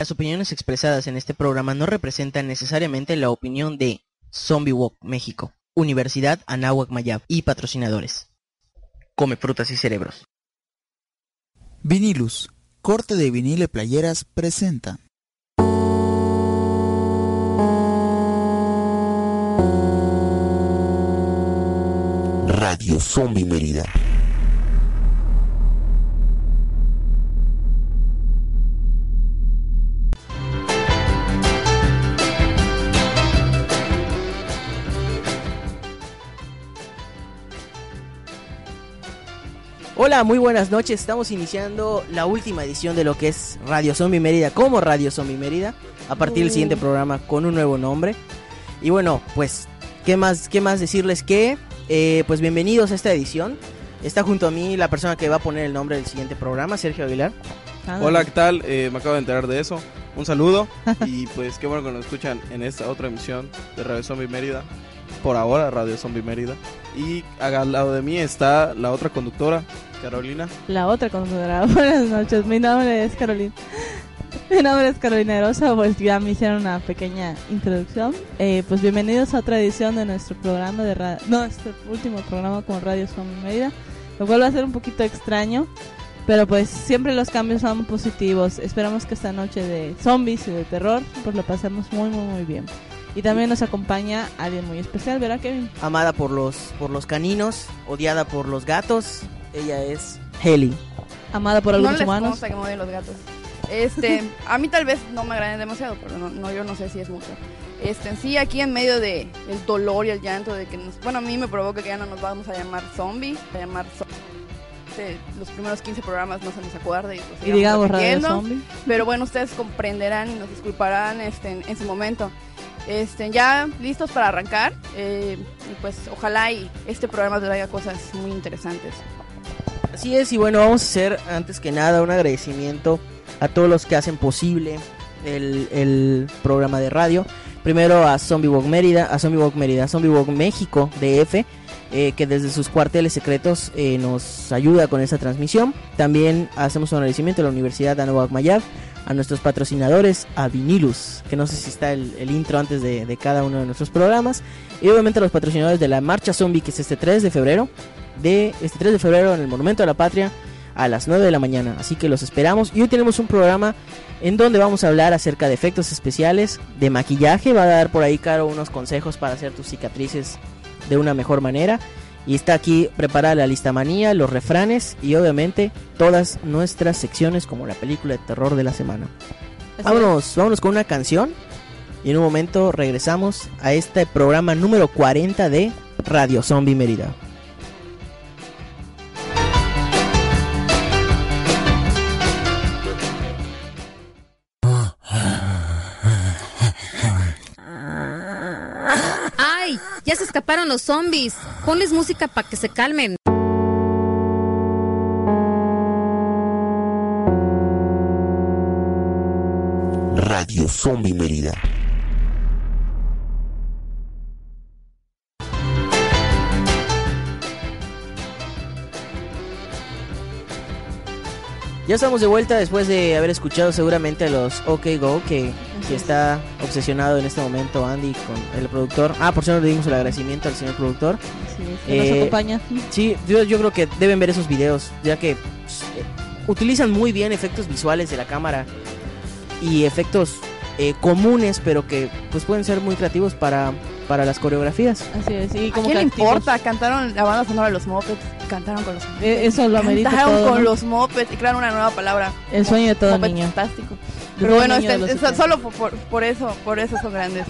Las opiniones expresadas en este programa no representan necesariamente la opinión de Zombie Walk México, Universidad Anáhuac Mayab y patrocinadores. Come frutas y cerebros. Vinilus, corte de vinilo y playeras presenta. Radio Zombie Mérida. Hola, muy buenas noches. Estamos iniciando la última edición de lo que es Radio Zombie Mérida, como Radio Zombie Mérida, a partir del siguiente programa con un nuevo nombre. Y bueno, pues, ¿qué más, qué más decirles que, eh, pues bienvenidos a esta edición. Está junto a mí la persona que va a poner el nombre del siguiente programa, Sergio Aguilar. Hola, ¿qué tal? Eh, me acabo de enterar de eso. Un saludo y pues qué bueno que nos escuchan en esta otra emisión de Radio Zombie Mérida. Por ahora, Radio Zombie Mérida. Y al lado de mí está la otra conductora, Carolina. La otra conductora. Buenas noches, mi nombre es Carolina. Mi nombre es Carolina Erosa, pues ya me hicieron una pequeña introducción. Eh, pues bienvenidos a otra edición de nuestro programa de radio, no, este último programa con Radio Zombie Mérida, lo cual va a ser un poquito extraño, pero pues siempre los cambios son positivos. Esperamos que esta noche de zombies y de terror, pues lo pasemos muy, muy, muy bien. Y también nos acompaña alguien muy especial, ¿verdad, Kevin? Amada por los, por los caninos, odiada por los gatos, ella es Heli. Amada por no algunos les humanos. consta que me los gatos. Este, a mí tal vez no me agraden demasiado, pero no, no, yo no sé si es mucho. Este, en sí, aquí en medio de el dolor y el llanto de que nos, bueno, a mí me provoca que ya no nos vamos a llamar zombie, a llamar este, los primeros 15 programas no se nos acuerda y, pues, Y digamos Radio. Zombie. Pero bueno, ustedes comprenderán y nos disculparán este, en, en su momento. Este, ya listos para arrancar. eh, y pues ojalá y este programa traiga cosas muy interesantes. Así es, y bueno, vamos a hacer antes que nada un agradecimiento a todos los que hacen posible el, el programa de radio. Primero a Zombie Walk Mérida, a Zombie Walk Mérida, a Zombie Walk México DF, eh, que desde sus cuarteles secretos eh, nos ayuda con esta transmisión. También hacemos un agradecimiento a la Universidad Anáhuac Mayab, a nuestros patrocinadores, a Vinilus, que no sé si está el, intro antes de, de cada uno de nuestros programas. Y obviamente a los patrocinadores de la Marcha Zombie, que es este 3 de febrero de este 3 de febrero en el Monumento a la Patria a las 9 de la mañana. Así que los esperamos. Y hoy tenemos un programa en donde vamos a hablar acerca de efectos especiales, de maquillaje. Va a dar por ahí, Caro, unos consejos para hacer tus cicatrices de una mejor manera. Y está aquí preparada la lista manía, los refranes y obviamente todas nuestras secciones como la película de terror de la semana. Así Vámonos, vámonos con una canción. Y en un momento regresamos a este programa número 40 de Radio Zombie Mérida. Ya se escaparon los zombies. Ponles música para que se calmen. Radio Zombie Mérida. Ya estamos de vuelta después de haber escuchado seguramente a los OK Go, que, que es. está obsesionado en este momento Andy con el productor. Ah, por cierto, le dimos el agradecimiento al señor productor. Es, que nos Eh, acompaña. Sí, yo, yo creo que deben ver esos videos, ya que pues, eh, utilizan muy bien efectos visuales de la cámara y efectos eh, comunes, pero que pues pueden ser muy creativos para, para las coreografías. Así es. Y ¿A como quién le castigos. importa? Cantaron la banda sonora de los Muppets, cantaron con los Muppets. Eh, Eso lo amerita Cantaron todo. con ¿no? los Muppets y crearon una nueva palabra. El sueño de todo Muppet niño. fantástico. De Pero bueno, de este- los es- 70. solo por, por- eso, por eso son grandes.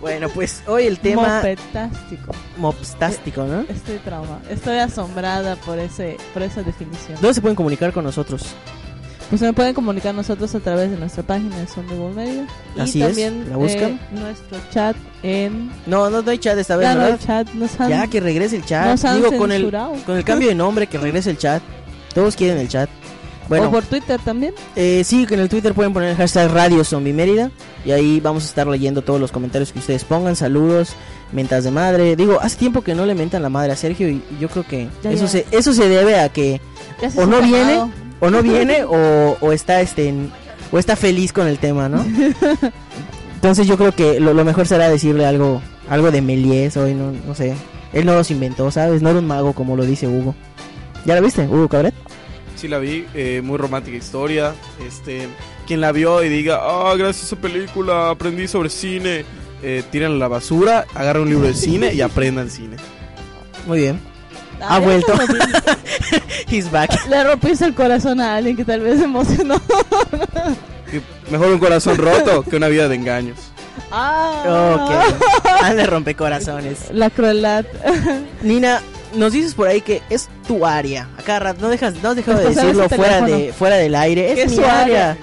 Bueno, pues hoy el tema Mopetástico. mopstástico, ¿no? Estoy trauma. Estoy asombrada por ese por esa definición. ¿Dónde se pueden comunicar con nosotros? Pues se me pueden comunicar nosotros a través de nuestra página de Zombie World Media. Y Así es, también la buscan. eh, nuestro chat en... No, no, no hay chat esta vez, Ya no hay ¿verdad? chat, nos han, Ya que regrese el chat. nos han Digo, con el, con el cambio de nombre, que regrese el chat. Todos quieren el chat. Bueno, O por Twitter también. eh, sí, que en el Twitter pueden poner el hashtag Radio Zombie Mérida. Y ahí vamos a estar leyendo todos los comentarios que ustedes pongan. Saludos, mentas de madre. Digo, hace tiempo que no le mentan la madre a Sergio. Y y yo creo que Ya, eso, ya. Se, eso se debe a que o no viene o no viene o, o está este o está feliz con el tema, ¿no? Entonces yo creo que lo, lo mejor será decirle algo algo de Méliès hoy, no, no sé. Él no los inventó, ¿sabes? No era un mago como lo dice Hugo. ¿Ya lo viste, Hugo Cabret? Sí la vi, eh, muy romántica historia. Este, quien la vio y diga, ah, gracias a esa película aprendí sobre cine, eh, tiran a la basura, agarra un libro de cine y aprendan cine. Muy bien. Ah, Ha vuelto. He's back. Le rompiste el corazón a alguien que tal vez se emocionó. Mejor un corazón roto que una vida de engaños. Ah, Ok. Ah, le rompe corazones. La crueldad. Nina, nos dices por ahí que es tu área. Acá rato, no dejas, no has dejado de decirlo fuera de, fuera del aire. ¿Qué Es mi área. área?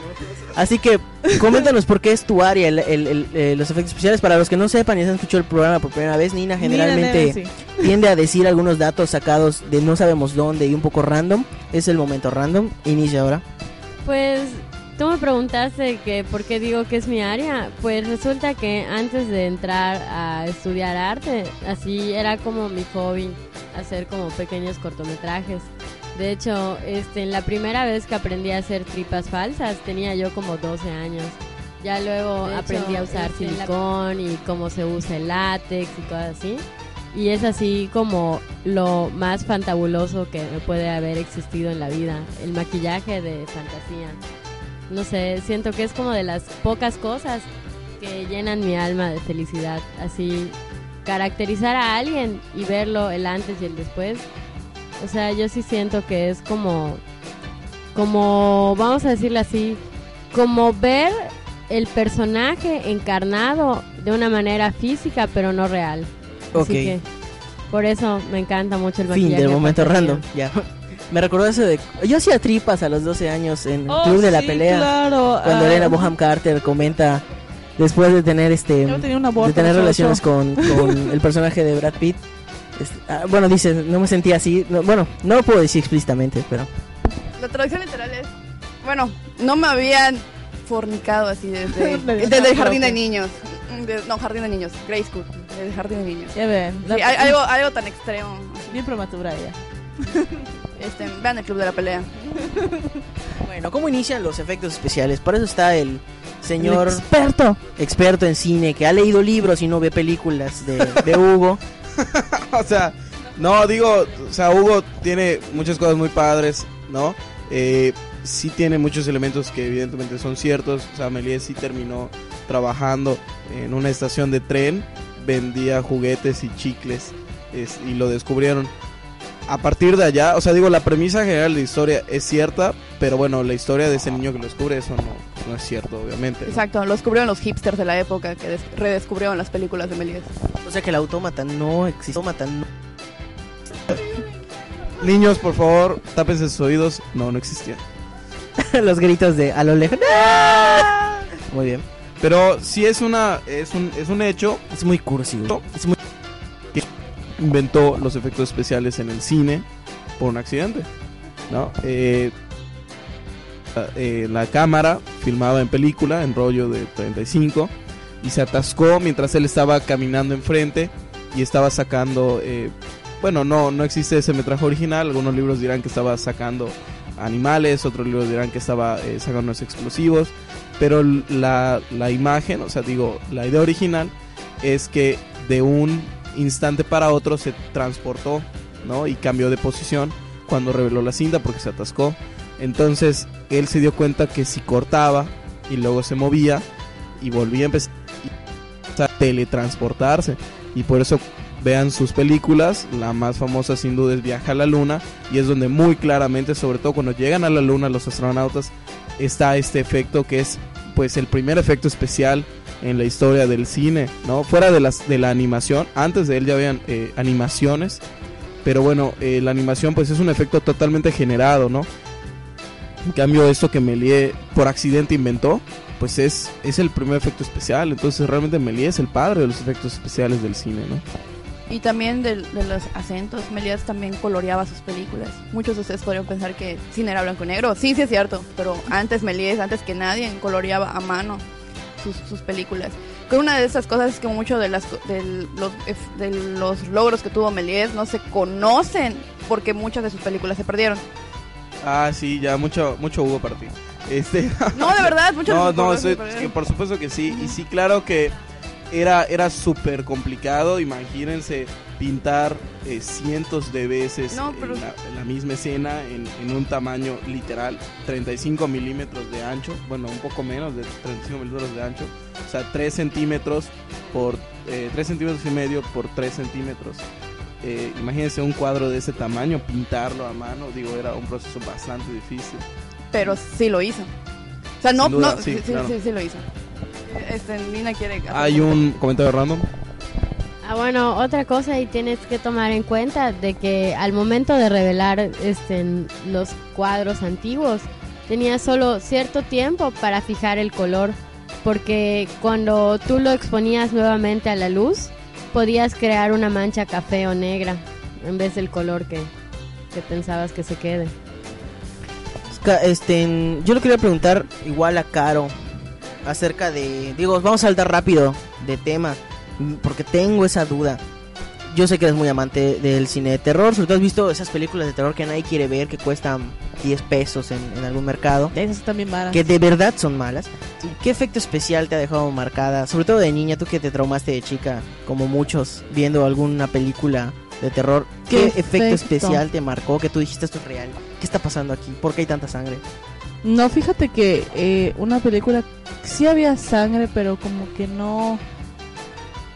Así que coméntanos por qué es tu área el- el- el- eh, los efectos especiales. Para los que no sepan y han escuchado el programa por primera vez, Nina generalmente sí. tiende a decir algunos datos sacados de no sabemos dónde y un poco random. Es el momento random. Inicia ahora. Pues tú me preguntaste que por qué digo que es mi área. Pues resulta que antes de entrar a estudiar arte, así era como mi hobby, hacer como pequeños cortometrajes. De hecho, este, la primera vez que aprendí a hacer tripas falsas tenía yo como 12 años. Ya luego De hecho, aprendí a usar este, la- silicón y cómo se usa el látex y cosas así. Y es así como lo más fantabuloso que puede haber existido en la vida, el maquillaje de fantasía. No sé, siento que es como de las pocas cosas que llenan mi alma de felicidad. Así, caracterizar a alguien y verlo el antes y el después. O sea, yo sí siento que es como, como, vamos a decirlo así, como ver el personaje encarnado de una manera física pero no real. Así Ok. que por eso me encanta mucho el maquillaje. Fin del de momento random. Ya. Me recordó eso de. Yo hacía tripas a los 12 años en el Oh, Club de la Pelea. Claro. Cuando ah, Elena Boham Carter comenta. Después de tener este. De tener relaciones con, con el personaje de Brad Pitt. este, ah, bueno, dice, no me sentía así. no, bueno, no lo puedo decir explícitamente, pero. La traducción literal es. Bueno, no me habían fornicado así desde, Desde el jardín de niños. De- no, jardín de niños. Grey School. Desde el jardín de niños. Ya ven. Sí, la- hay- algo, algo tan extremo. Bien prematura ella. Este, vean el club de la pelea. Bueno, ¿cómo inician los efectos especiales? Para eso está el señor El experto. experto en cine que ha leído libros y no ve películas de, de Hugo. o sea, no, digo, o sea, Hugo tiene muchas cosas muy padres, ¿no? Eh, sí tiene muchos elementos que evidentemente son ciertos. O sea, Méliès sí terminó trabajando en una estación de tren, vendía juguetes y chicles es- y lo descubrieron. A partir de allá, o sea, digo, la premisa general de la historia es cierta, pero bueno, la historia de ese niño que lo descubre, eso no, no es cierto, obviamente. ¿no? Exacto, lo descubrieron los hipsters de la época que des- redescubrieron las películas de Méliès. O sea que el autómata no existe. No- Niños, por favor, tápense sus oídos. No, no existían. Los gritos de a lo lejos. Muy bien. Pero sí es una es un, es un hecho. Es muy cursi. Es muy... Inventó los efectos especiales en el cine por un accidente. ¿no? Eh, eh, la cámara filmaba en película, en rollo de 35, y se atascó mientras él estaba caminando enfrente y estaba sacando. eh, bueno, no, no existe ese metraje original. Algunos libros dirán que estaba sacando animales, otros libros dirán que estaba sacando unos explosivos. Pero la, la imagen, o sea, digo, la idea original es que de un instante para otro se transportó, ¿no? Y cambió de posición cuando reveló la cinta porque se atascó. Entonces él se dio cuenta que si cortaba y luego se movía y volvía a empezar a teletransportarse. Y por eso vean sus películas, la más famosa sin duda es Viaja a la Luna y es donde muy claramente, sobre todo cuando llegan a la Luna los astronautas, está este efecto que es pues el primer efecto especial en la historia del cine, ¿no? Fuera de las de la animación, antes de él ya habían eh, animaciones, pero bueno, eh, la animación pues es un efecto totalmente generado, ¿no? En cambio esto que Méliès por accidente inventó, pues es es el primer efecto especial, entonces realmente Méliès es el padre de los efectos especiales del cine, ¿no? Y también del- de, los acentos, Méliès también coloreaba sus películas. Muchos de ustedes podrían pensar que cine era blanco y negro. Sí, sí es cierto, pero antes Méliès, antes que nadie, coloreaba a mano sus, sus películas. Con una de esas cosas es que muchos de, las, del- los, ef- de los logros que tuvo Méliès no se conocen porque muchas de sus películas se perdieron. Ah, sí, ya mucho mucho hubo para ti. Este, No, de verdad, muchas no, no, pero- que por supuesto que sí. Y sí, claro que era, era súper complicado. Imagínense pintar eh, cientos de veces No, pero- en, la, en la misma escena en, en un tamaño literal, 35 milímetros de ancho. Bueno, un poco menos de 35 milímetros de ancho. O sea, 3 centímetros por... Eh, 3 centímetros y medio por 3 centímetros. Eh, imagínense un cuadro de ese tamaño, pintarlo a mano, digo, era un proceso bastante difícil. Pero sí lo hizo. O sea, no, Sin duda, no, sí, sí, sí, claro. sí, sí lo hizo. Este, Nina quiere... Hay un comentario random. Ah, bueno, otra cosa y tienes que tomar en cuenta de que al momento de revelar este, los cuadros antiguos tenías solo cierto tiempo para fijar el color porque cuando tú lo exponías nuevamente a la luz podías crear una mancha café o negra en vez del color que, que pensabas que se quede. Este, yo le quería preguntar igual a Caro acerca de, digo, vamos a saltar rápido de tema porque tengo esa duda. Yo sé que eres muy amante del cine de terror, sobre todo has visto esas películas de terror que nadie quiere ver que cuestan 10 pesos en, en algún mercado, Esas también malas. que de verdad son malas. ¿Qué efecto especial te ha dejado marcada, sobre todo de niña, tú que te traumaste de chica, como muchos, viendo alguna película de terror? ¿Qué, ¿Qué efecto efecto? especial te marcó que tú dijiste esto es real? ¿Qué está pasando aquí? ¿Por qué hay tanta sangre? No, fíjate que eh, una película sí había sangre, pero como que no.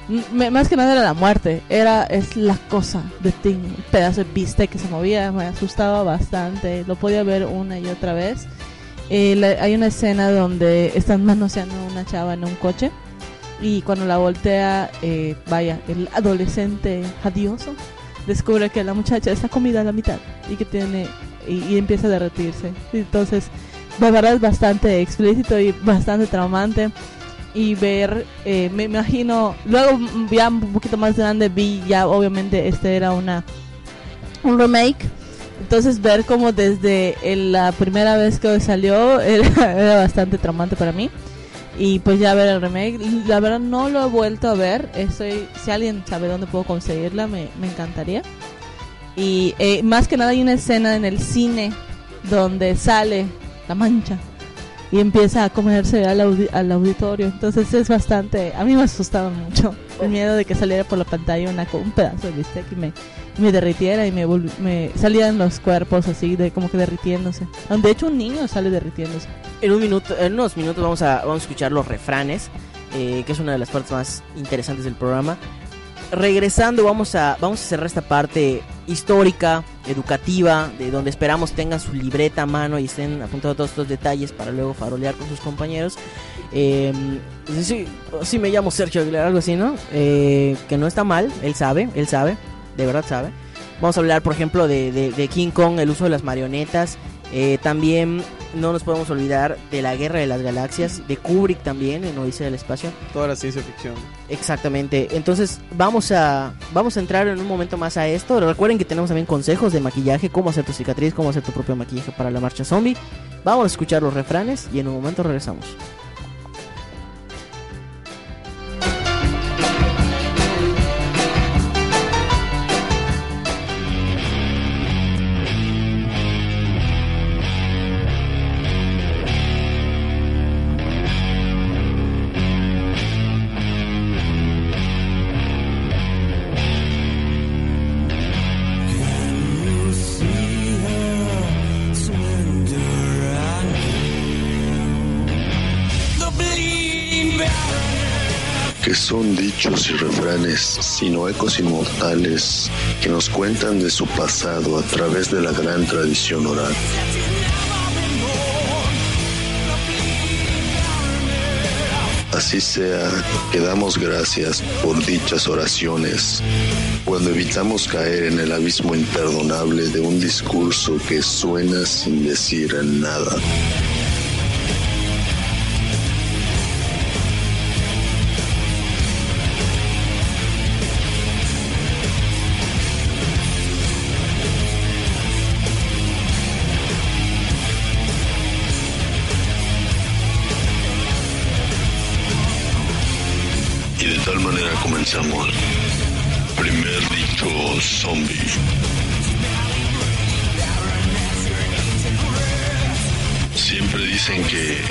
M- más que nada era la muerte, era es la cosa de Thing, un pedazo de bistec que se movía, me asustaba bastante, lo podía ver una y otra vez. Eh, la- hay una escena donde están manoseando una chava en un coche y cuando la voltea, eh, vaya, el adolescente jadioso descubre que la muchacha está comida a la mitad y que tiene y, y empieza a derretirse. Entonces, la verdad es bastante explícito y bastante traumante. Y ver, eh, me imagino, luego ya un poquito más grande vi ya obviamente este era una un remake. Entonces ver como desde el- la primera vez que salió era, era bastante traumante para mí. Y pues ya ver el remake, la verdad no lo he vuelto a ver. Estoy, si alguien sabe dónde puedo conseguirla, me, me encantaría. Y eh, más que nada hay una escena en el cine donde sale la mancha y empieza a comerse al, audi- al auditorio. Entonces es bastante, a mí me asustaba mucho el miedo de que saliera por la pantalla una, un pedazo de bistec y me, me derritiera y me, me salían los cuerpos así de como que derritiéndose. De hecho un niño sale derritiéndose. En un minuto, en unos minutos vamos a, vamos a escuchar los refranes, eh, que es una de las partes más interesantes del programa. Regresando, vamos a, vamos a cerrar esta parte histórica, educativa, de donde esperamos tengan su libreta a mano y estén apuntando todos estos detalles para luego farolear con sus compañeros. Eh, sí, sí, me llamo Sergio Aguilar, algo así, ¿no? Eh, que no está mal, él sabe, él sabe, de verdad sabe. Vamos a hablar, por ejemplo, de King Kong, el uso de las marionetas. Eh, también no nos podemos olvidar de la Guerra de las Galaxias, de Kubrick también, en Odisea del Espacio. Toda la ciencia ficción. Exactamente. Entonces vamos a vamos a entrar en un momento más a esto. Recuerden que tenemos también consejos de maquillaje, cómo hacer tu cicatriz, cómo hacer tu propio maquillaje para la marcha zombie. Vamos a escuchar los refranes y en un momento regresamos. Dichos y refranes, sino ecos inmortales que nos cuentan de su pasado a través de la gran tradición oral. Así sea, que damos gracias por dichas oraciones, cuando evitamos caer en el abismo imperdonable de un discurso que suena sin decir nada. Manera comenzamos. Primer dicho zombie. Siempre dicen que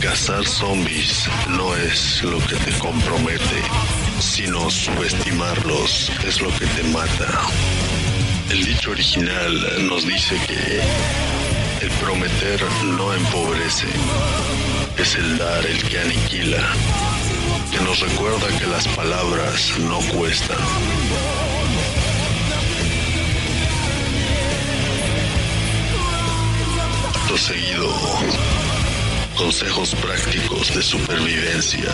cazar zombies no es lo que te compromete, sino subestimarlos es lo que te mata. El dicho original nos dice que el prometer no empobrece, es el dar el que aniquila, que nos recuerda que las palabras no cuestan. Acto seguido, consejos prácticos de supervivencia.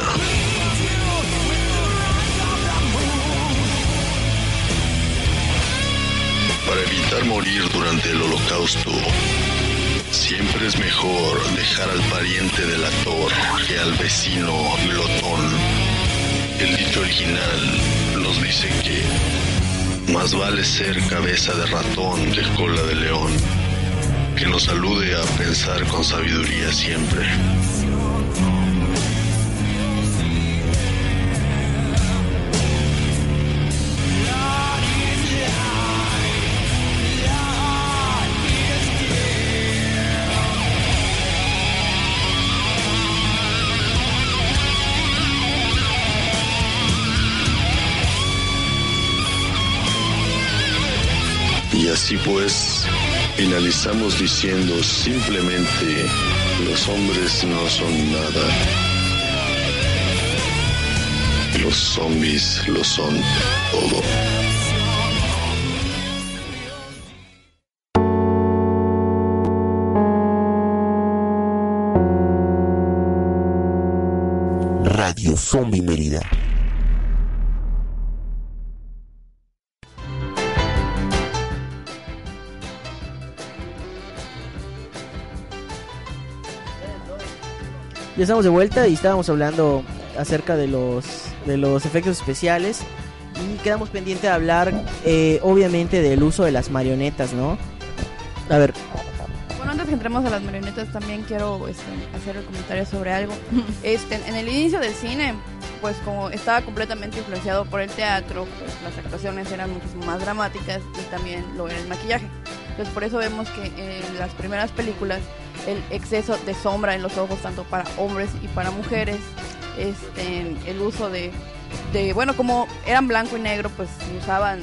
Para evitar morir durante el holocausto, siempre es mejor dejar al pariente del actor que al vecino glotón. El dicho original nos dice que más vale ser cabeza de ratón que cola de león. Que nos salude a pensar con sabiduría siempre. Y así pues, finalizamos diciendo simplemente, los hombres no son nada. Los zombies lo son todo. Radio Zombie Mérida. Ya estamos de vuelta y estábamos hablando acerca de los, de los efectos especiales. Y quedamos pendiente de hablar, eh, obviamente, del uso de las marionetas, ¿no? A ver, Bueno, antes que entremos a las marionetas, también quiero este, hacer el comentario sobre algo. Este, en el inicio del cine, pues como estaba completamente influenciado por el teatro, pues las actuaciones eran muchísimo más dramáticas y también lo era el maquillaje. Entonces por eso vemos que en las primeras películas el exceso de sombra en los ojos, tanto para hombres y para mujeres, este, el uso de, de bueno, como eran blanco y negro, pues usaban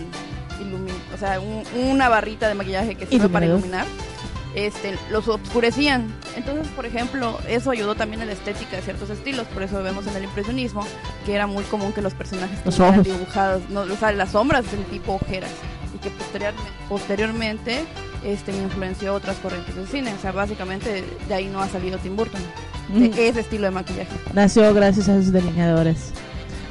ilumi- o sea, un- una barrita de maquillaje que sirve para iluminar este, los oscurecían. Entonces, por ejemplo, eso ayudó también a la estética de ciertos estilos. Por eso vemos en el impresionismo que era muy común que los personajes Los dibujados, no, o sea, las sombras del tipo ojeras. Y que posteriormente, posteriormente este, influenció otras corrientes del cine. O sea, básicamente de ahí no ha salido Tim Burton. De Mm. ese estilo de maquillaje. Nació gracias a esos delineadores.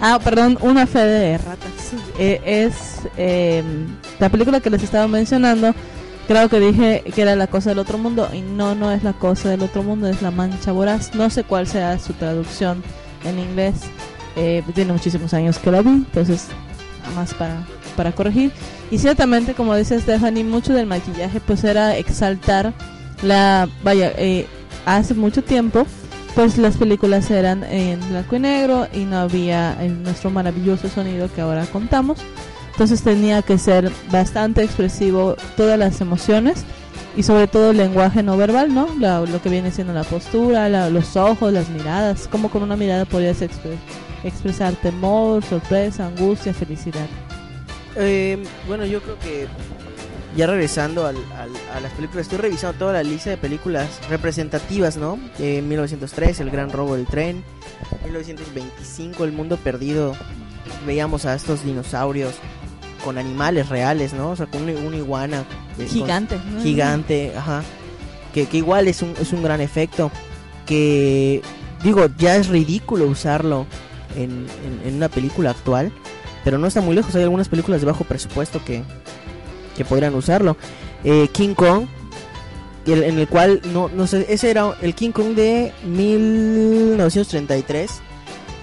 Ah, perdón, una fe de ratas. Eh, es eh, la película que les estaba mencionando. Creo que dije que era la cosa del otro mundo y no, no es la cosa del otro mundo, es la mancha voraz. No sé cuál sea su traducción en inglés. Eh, tiene muchísimos años que la vi, entonces nada más para, para corregir. Y ciertamente, como dice Stephanie, mucho del maquillaje pues era exaltar la... Vaya, eh, hace mucho tiempo pues las películas eran en blanco y negro y no había el, nuestro maravilloso sonido que ahora contamos. Entonces tenía que ser bastante expresivo todas las emociones y sobre todo el lenguaje no verbal, ¿no? La- lo que viene siendo la postura, la- los ojos, las miradas, como con una mirada podías expre- expresar temor, sorpresa, angustia, felicidad. Eh, bueno, yo creo que ya regresando al- al- a las películas, estoy revisando toda la lista de películas representativas, ¿no? Eh, 1903, El Gran Robo del Tren, 1925, El Mundo Perdido, veíamos a estos dinosaurios con animales reales, ¿no? O sea, con una, una iguana. eh, Gigante. gigante, ajá. Que, que igual es un, es un gran efecto. Que, digo, ya es ridículo usarlo en, en- en una película actual. Pero no está muy lejos. Hay algunas películas de bajo presupuesto que, que podrían usarlo. Eh, King Kong, el- en el cual, no, no sé, ese era el King Kong de 1933.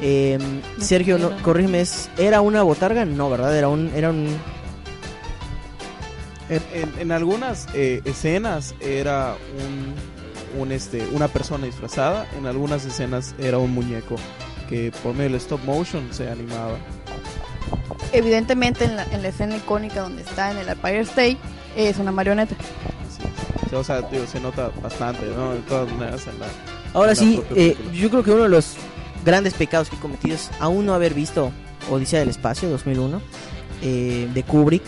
Eh, Sergio, no, corrígeme, ¿es- ¿era una botarga? No, ¿verdad? Era un, era un, En, en- en algunas eh, escenas era un, un, este, una persona disfrazada, en algunas escenas era un muñeco que por medio del stop motion se animaba. Evidentemente en la, en la escena icónica donde está en el Empire State es una marioneta. Es. O sea, tío, se nota bastante, ¿no? De todas maneras en la... Ahora sí, eh, yo creo que uno de los grandes pecados que he cometido es aún no haber visto Odisea del Espacio 2001 eh, de Kubrick.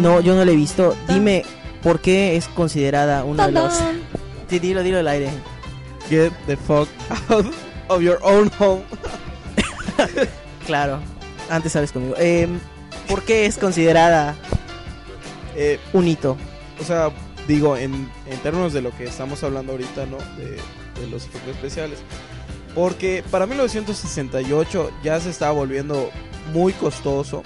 No, yo no la he visto. Dime por qué es considerada una de los... Sí, dilo, dilo al aire. Get the fuck out of your own home. Claro, antes sabes conmigo. Eh, ¿Por qué es considerada Eh, un hito? o sea, digo, en, en términos de lo que estamos hablando ahorita, ¿no? De, de los efectos especiales. Porque para 1968 ya se estaba volviendo muy costoso.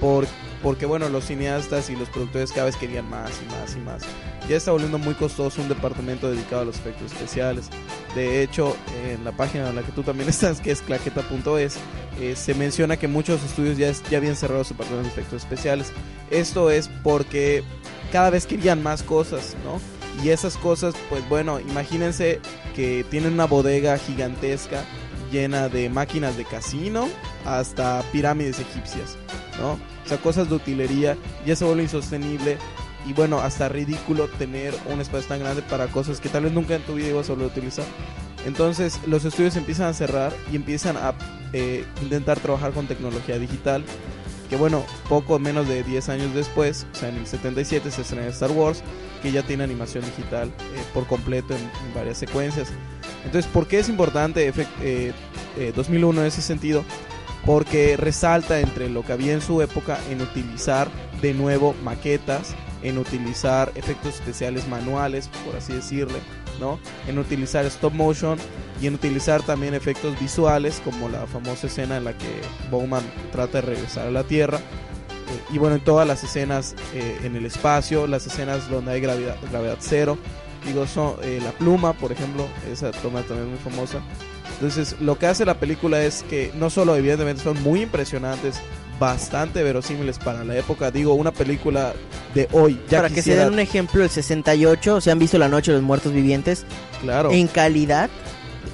Por, porque, bueno, los cineastas y los productores cada vez querían más y más y más. Ya está volviendo muy costoso un departamento dedicado a los efectos especiales. De hecho, en la página en la que tú también estás, que es claqueta.es, eh, se menciona que muchos estudios ya, es- ya habían cerrado su departamento de efectos especiales. Esto es porque cada vez querían más cosas, ¿no? Y esas cosas, pues bueno, imagínense que tienen una bodega gigantesca llena de máquinas de casino hasta pirámides egipcias, ¿no? O sea, cosas de utilería, ya se vuelve insostenible y bueno, hasta ridículo tener un espacio tan grande para cosas que tal vez nunca en tu vida ibas a utilizar. Entonces los estudios empiezan a cerrar y empiezan a eh, intentar trabajar con tecnología digital. Que bueno, poco menos de 10 años después, o sea, en el 77 se estrena Star Wars, que ya tiene animación digital eh, por completo en, en varias secuencias. Entonces, ¿por qué es importante eh, eh, 2001 en ese sentido? Porque resalta entre lo que había en su época en utilizar de nuevo maquetas, en utilizar efectos especiales manuales, por así decirle, ¿no? En utilizar stop motion y en utilizar también efectos visuales, como la famosa escena en la que Bowman trata de regresar a la Tierra. Eh, y bueno, en todas las escenas eh, en el espacio, las escenas donde hay gravedad, cero, digo, son eh, la pluma, por ejemplo, esa toma también muy famosa. Entonces, lo que hace la película es que no solo evidentemente son muy impresionantes, bastante verosímiles para la época, digo, una película de hoy, ya Para que se den un ejemplo, el 68, se han visto La Noche de los Muertos Vivientes, claro. en calidad,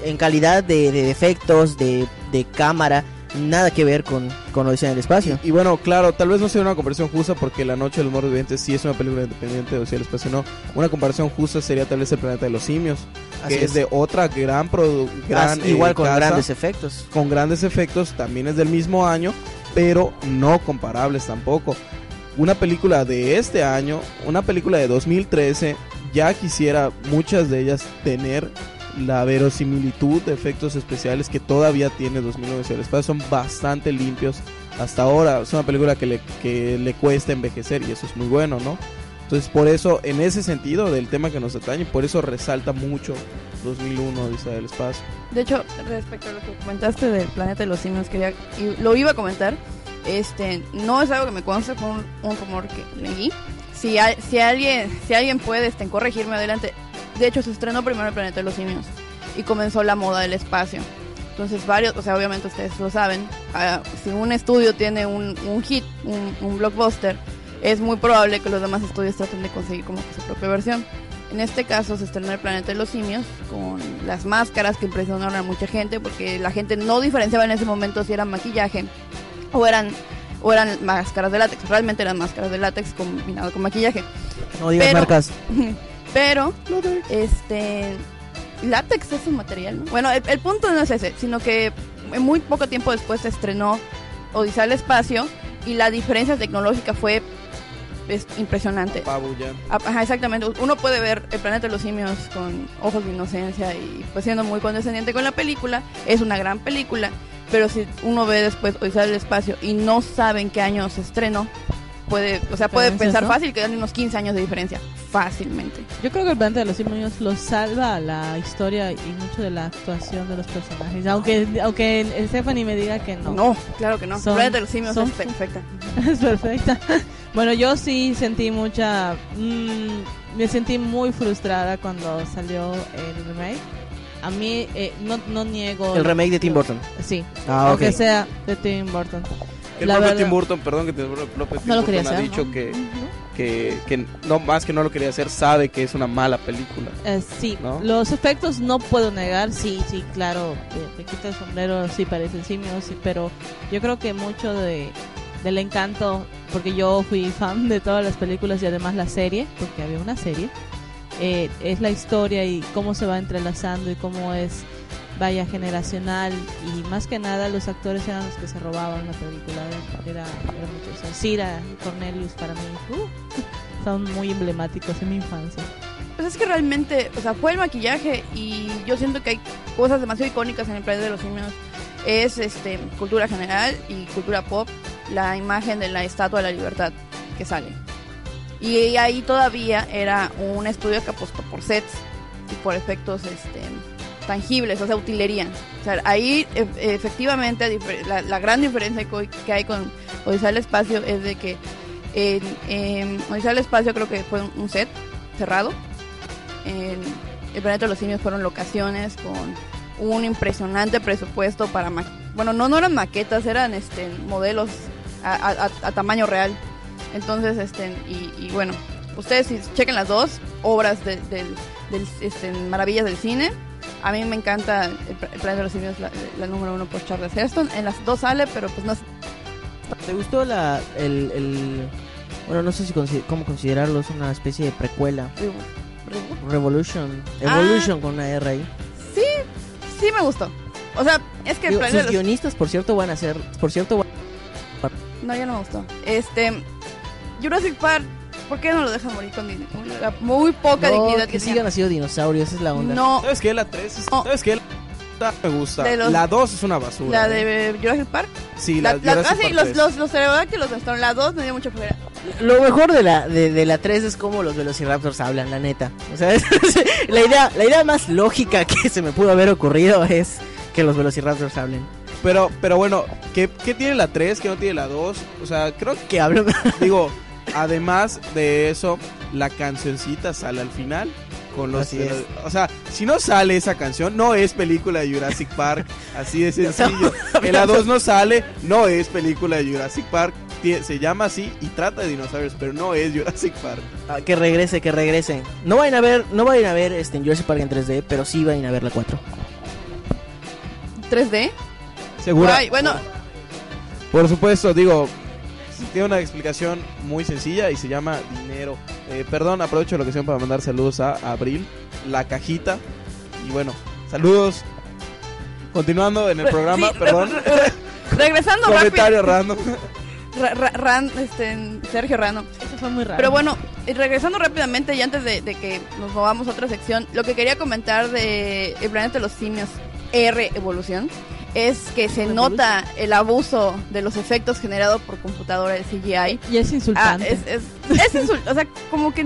en calidad de, de efectos, de, de cámara, nada que ver con, con Odisea en el Espacio. Y bueno, claro, tal vez no sea una comparación justa porque La Noche de los Muertos Vivientes sí es una película independiente de Odisea del Espacio, no. Una comparación justa sería tal vez El Planeta de los Simios, Así que es. de otra gran produ gran As- igual eh, con casa, grandes efectos. con grandes efectos, también es del mismo año, pero no comparables tampoco. Una película de este año, una película de 2013, ya quisiera muchas de ellas tener la verosimilitud de efectos especiales que todavía tiene 2009 Odisea del Espacio. Son bastante limpios hasta ahora. Es una película que le, que le cuesta envejecer y eso es muy bueno, ¿no? Entonces por eso, en ese sentido del tema que nos atañe, por eso resalta mucho 2001 Odisea del Espacio. De hecho, respecto a lo que comentaste del planeta de los simios, quería, y lo iba a comentar. Este, no es algo que me conste, fue un, un rumor que leí. Si, si alguien, si alguien puede este, corregirme adelante. De hecho, se estrenó primero el planeta de los simios y comenzó la moda del espacio. Entonces varios, o sea, obviamente ustedes lo saben, ah, si un estudio tiene un, un hit, un, un blockbuster, es muy probable que los demás estudios traten de conseguir como que su propia versión. En este caso se estrenó el planeta de los simios con las máscaras que impresionaron a mucha gente porque la gente no diferenciaba en ese momento si era maquillaje o eran o eran máscaras de látex. Realmente eran máscaras de látex combinado con maquillaje. No digas Pero- marcas. Pero, este, látex es un material, ¿no? Bueno, el, el punto no es ese, sino que muy poco tiempo después se estrenó Odisea al Espacio y la diferencia tecnológica fue es impresionante. Pabuya. Ah, Ajá, exactamente. Uno puede ver el planeta de los simios con ojos de inocencia y pues siendo muy condescendiente con la película. Es una gran película, pero si uno ve después Odisea del Espacio y no sabe en qué año se estrenó, puede, o sea, puede pensar ¿no? fácil que dan unos 15 años de diferencia. Fácilmente. Yo creo que el planeta de los simios lo salva la historia y mucho de la actuación de los personajes. Aunque aunque el Stephanie me diga que no. No, claro que no. Son- el planeta de los simios son- es perfecta. es perfecta. Bueno, yo sí sentí mucha. mm, me sentí muy frustrada cuando salió el remake. A mí eh, no, no niego. El remake de Tim Burton. Sí, Ah, aunque sea de Tim Burton. El La propio verdad- Tim Burton, perdón que te Tim No lo Burton quería ha hacer, dicho ¿no? que, que, que no más que no lo quería hacer, sabe que es una mala película. Eh, sí, ¿No? los efectos no puedo negar, sí, sí, claro, te, te quita el sombrero, sí parecen simios, sí, pero yo creo que mucho de, del encanto, porque yo fui fan de todas las películas y además la serie, porque había una serie, eh, es la historia y cómo se va entrelazando y cómo es, vaya, generacional y más que nada los actores eran los que se robaban la película, era, era mucho, o sea, Cira y Cornelius para mí, uh, son muy emblemáticos en mi infancia. Pues es que realmente, o sea, fue el maquillaje y yo siento que hay cosas demasiado icónicas en el planeta de los simios. Es este cultura general y cultura pop, la imagen de la Estatua de la Libertad que sale. Y ahí todavía era un estudio que apostó por sets y por efectos este, tangibles, o sea, utilería. O sea, ahí e- efectivamente la, la gran diferencia que hay con Odisea del Espacio es de que en, en Odisea del Espacio creo que fue un- set cerrado. En el planeta de los simios fueron locaciones con un impresionante presupuesto para bueno no no eran maquetas eran este modelos a, a- a- tamaño real entonces este y, y bueno ustedes chequen las dos obras de- del, del, este, maravillas del cine a mí me encanta el, el planeta de los simios la, la número uno por Charles Heston en las dos sale pero pues no ¿Te gustó la, el, el- bueno, no sé si consi- cómo considerarlo, es una especie de precuela. Revolution, Ah. Evolution con una R ahí. sí sí me gustó o sea es que el Digo, de sus los guionistas, por cierto, van a ser, por cierto, No, ya no me gustó. Este. Jurassic Park, ¿por qué no lo dejan morir con, la muy poca no, dignidad que que, sigan haciendo dinosaurios, esa es la onda. No, ¿Sabes qué? La 3 es... No. ¿Sabes qué? La me gusta. Los- La 2 es una basura. la ¿eh? de Jurassic Park. Sí, La, la, la- Jurassic ah, sí, Park los, 3. los, los pterodáctilos de Stone, la 2 me dio mucha flojera. Lo mejor de la, de, de la 3 es como los Velociraptors hablan, la neta. O sea, es- la, idea, la idea más lógica que se me pudo haber ocurrido es que los Velociraptors hablen. Pero, pero bueno, ¿qué, ¿qué tiene la 3? ¿Qué no tiene la 2? O sea, creo que, hablan. digo, además de eso, la cancioncita sale al final. Con los, Así es. O sea, si no sale esa canción, no es película de Jurassic Park. así de sencillo. En la 2 no sale, no es película de Jurassic Park. Se llama así y trata de dinosaurios, pero no es Jurassic Park. Ah, que regrese, que regrese. No vayan a ver, no vayan a ver este, en Jurassic Park en 3D, pero sí vayan a ver la 4. 3D. Seguro. Guay, bueno, Por supuesto, digo, tiene una explicación muy sencilla y se llama dinero. Eh, perdón, aprovecho la ocasión para mandar saludos a Abril, la cajita. Y bueno, saludos. Continuando en el programa, sí, perdón. regresando rápido. Comentario random. Ra- Ra- Ran, este, Sergio Rano. Eso fue muy raro. Pero bueno, regresando rápidamente y antes de, de que nos movamos a otra sección, lo que quería comentar de El planeta de los simios R Evolución es que se nota el abuso de los efectos generados por computadora de CGI. y es Ah, insultante. es, es, es insult- o sea, como que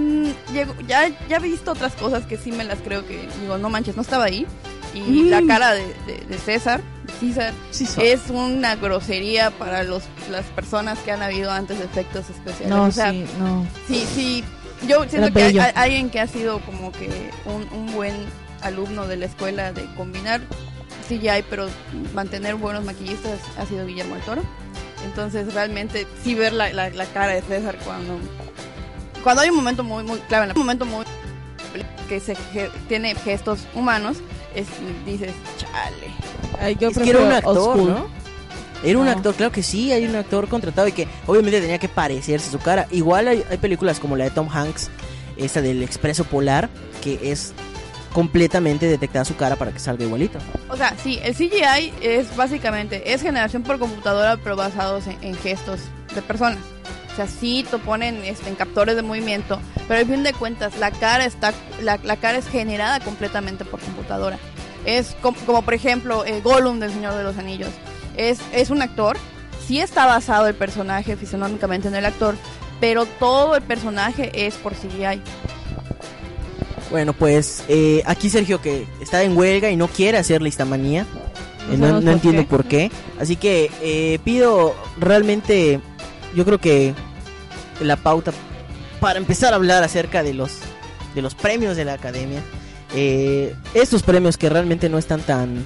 llego- ya, ya he visto otras cosas que sí me las creo que digo, no manches, no estaba ahí. Y Mm. la cara de, de- de César, César, Sí son. es una grosería para los, las personas que han habido antes de efectos especiales. no, o sea, sí, no. Sí, sí. Yo siento Era que hay alguien que ha sido como que un, un buen alumno de la escuela de combinar CGI, pero mantener buenos maquillistas ha sido Guillermo del Toro. Entonces, realmente, sí ver la, la, la cara de César cuando cuando hay un momento muy, muy clave, en el momento muy que se ge- tiene gestos humanos, es, dices, chale. Ay, yo Es que era un actor. ¿no? Era un No. actor, claro que sí, hay un actor contratado y que obviamente tenía que parecerse su cara. Igual hay, hay películas como la de Tom Hanks, esta del Expreso Polar, que es completamente detectada su cara para que salga igualito. O sea, sí, el CGI es básicamente, es generación por computadora, pero basados en, en gestos de personas. O sea, sí te ponen este, en captores de movimiento, pero al fin de cuentas la cara está, la, la cara es generada completamente por computadora. Es com- como, por ejemplo eh, Gollum del Señor de los Anillos. Es, es un actor, sí está basado el personaje fisionómicamente en el actor, pero todo el personaje es por CGI. Bueno, pues eh, aquí Sergio que está en huelga y no quiere hacer listamanía. Eh, no, no por entiendo qué. por qué. Así que eh, pido realmente, yo creo que la pauta para empezar a hablar acerca de los de los premios de la academia. Eh, estos premios que realmente no están tan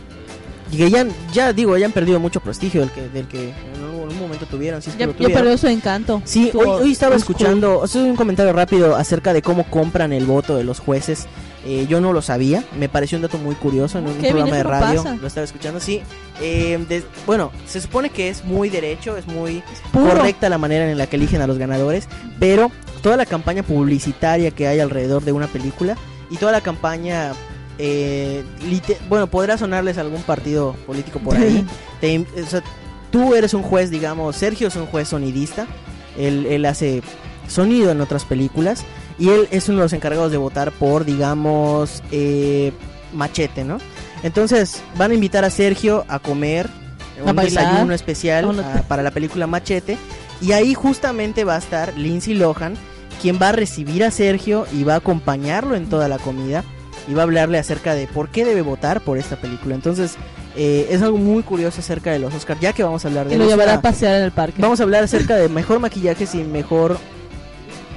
y que ya, ya digo, ya han perdido mucho prestigio del que, del que en algún momento tuvieron. Si es que Ya, lo ya tuvieron. perdió su encanto. Sí, Su hoy, hoy estaba escuchando, o sea, un comentario rápido acerca de cómo compran el voto de los jueces. Eh, yo no lo sabía, me pareció un dato muy curioso en un programa de radio. pasa. Lo estaba escuchando, sí. Eh, de- bueno, se supone que es muy derecho, es muy puro. correcta la manera en la que eligen a los ganadores, pero toda la campaña publicitaria que hay alrededor de una película y toda la campaña, eh, bueno, podrá sonarles a algún partido político por ahí. Te- o sea, tú eres un juez, digamos, Sergio es un juez sonidista, él, él hace sonido en otras películas y él es uno de los encargados de votar por, digamos, eh, Machete, ¿no? Entonces van a invitar a Sergio a comer A un bailar. desayuno especial A para la película Machete y ahí justamente va a estar Lindsay Lohan, quien va a recibir a Sergio y va a acompañarlo en toda la comida y va a hablarle acerca de por qué debe votar por esta película. Entonces, eh, es algo muy curioso acerca de los Oscars, ya que vamos a hablar de Y lo llevará a pasear en el parque. Vamos a hablar acerca de mejor maquillaje y mejor...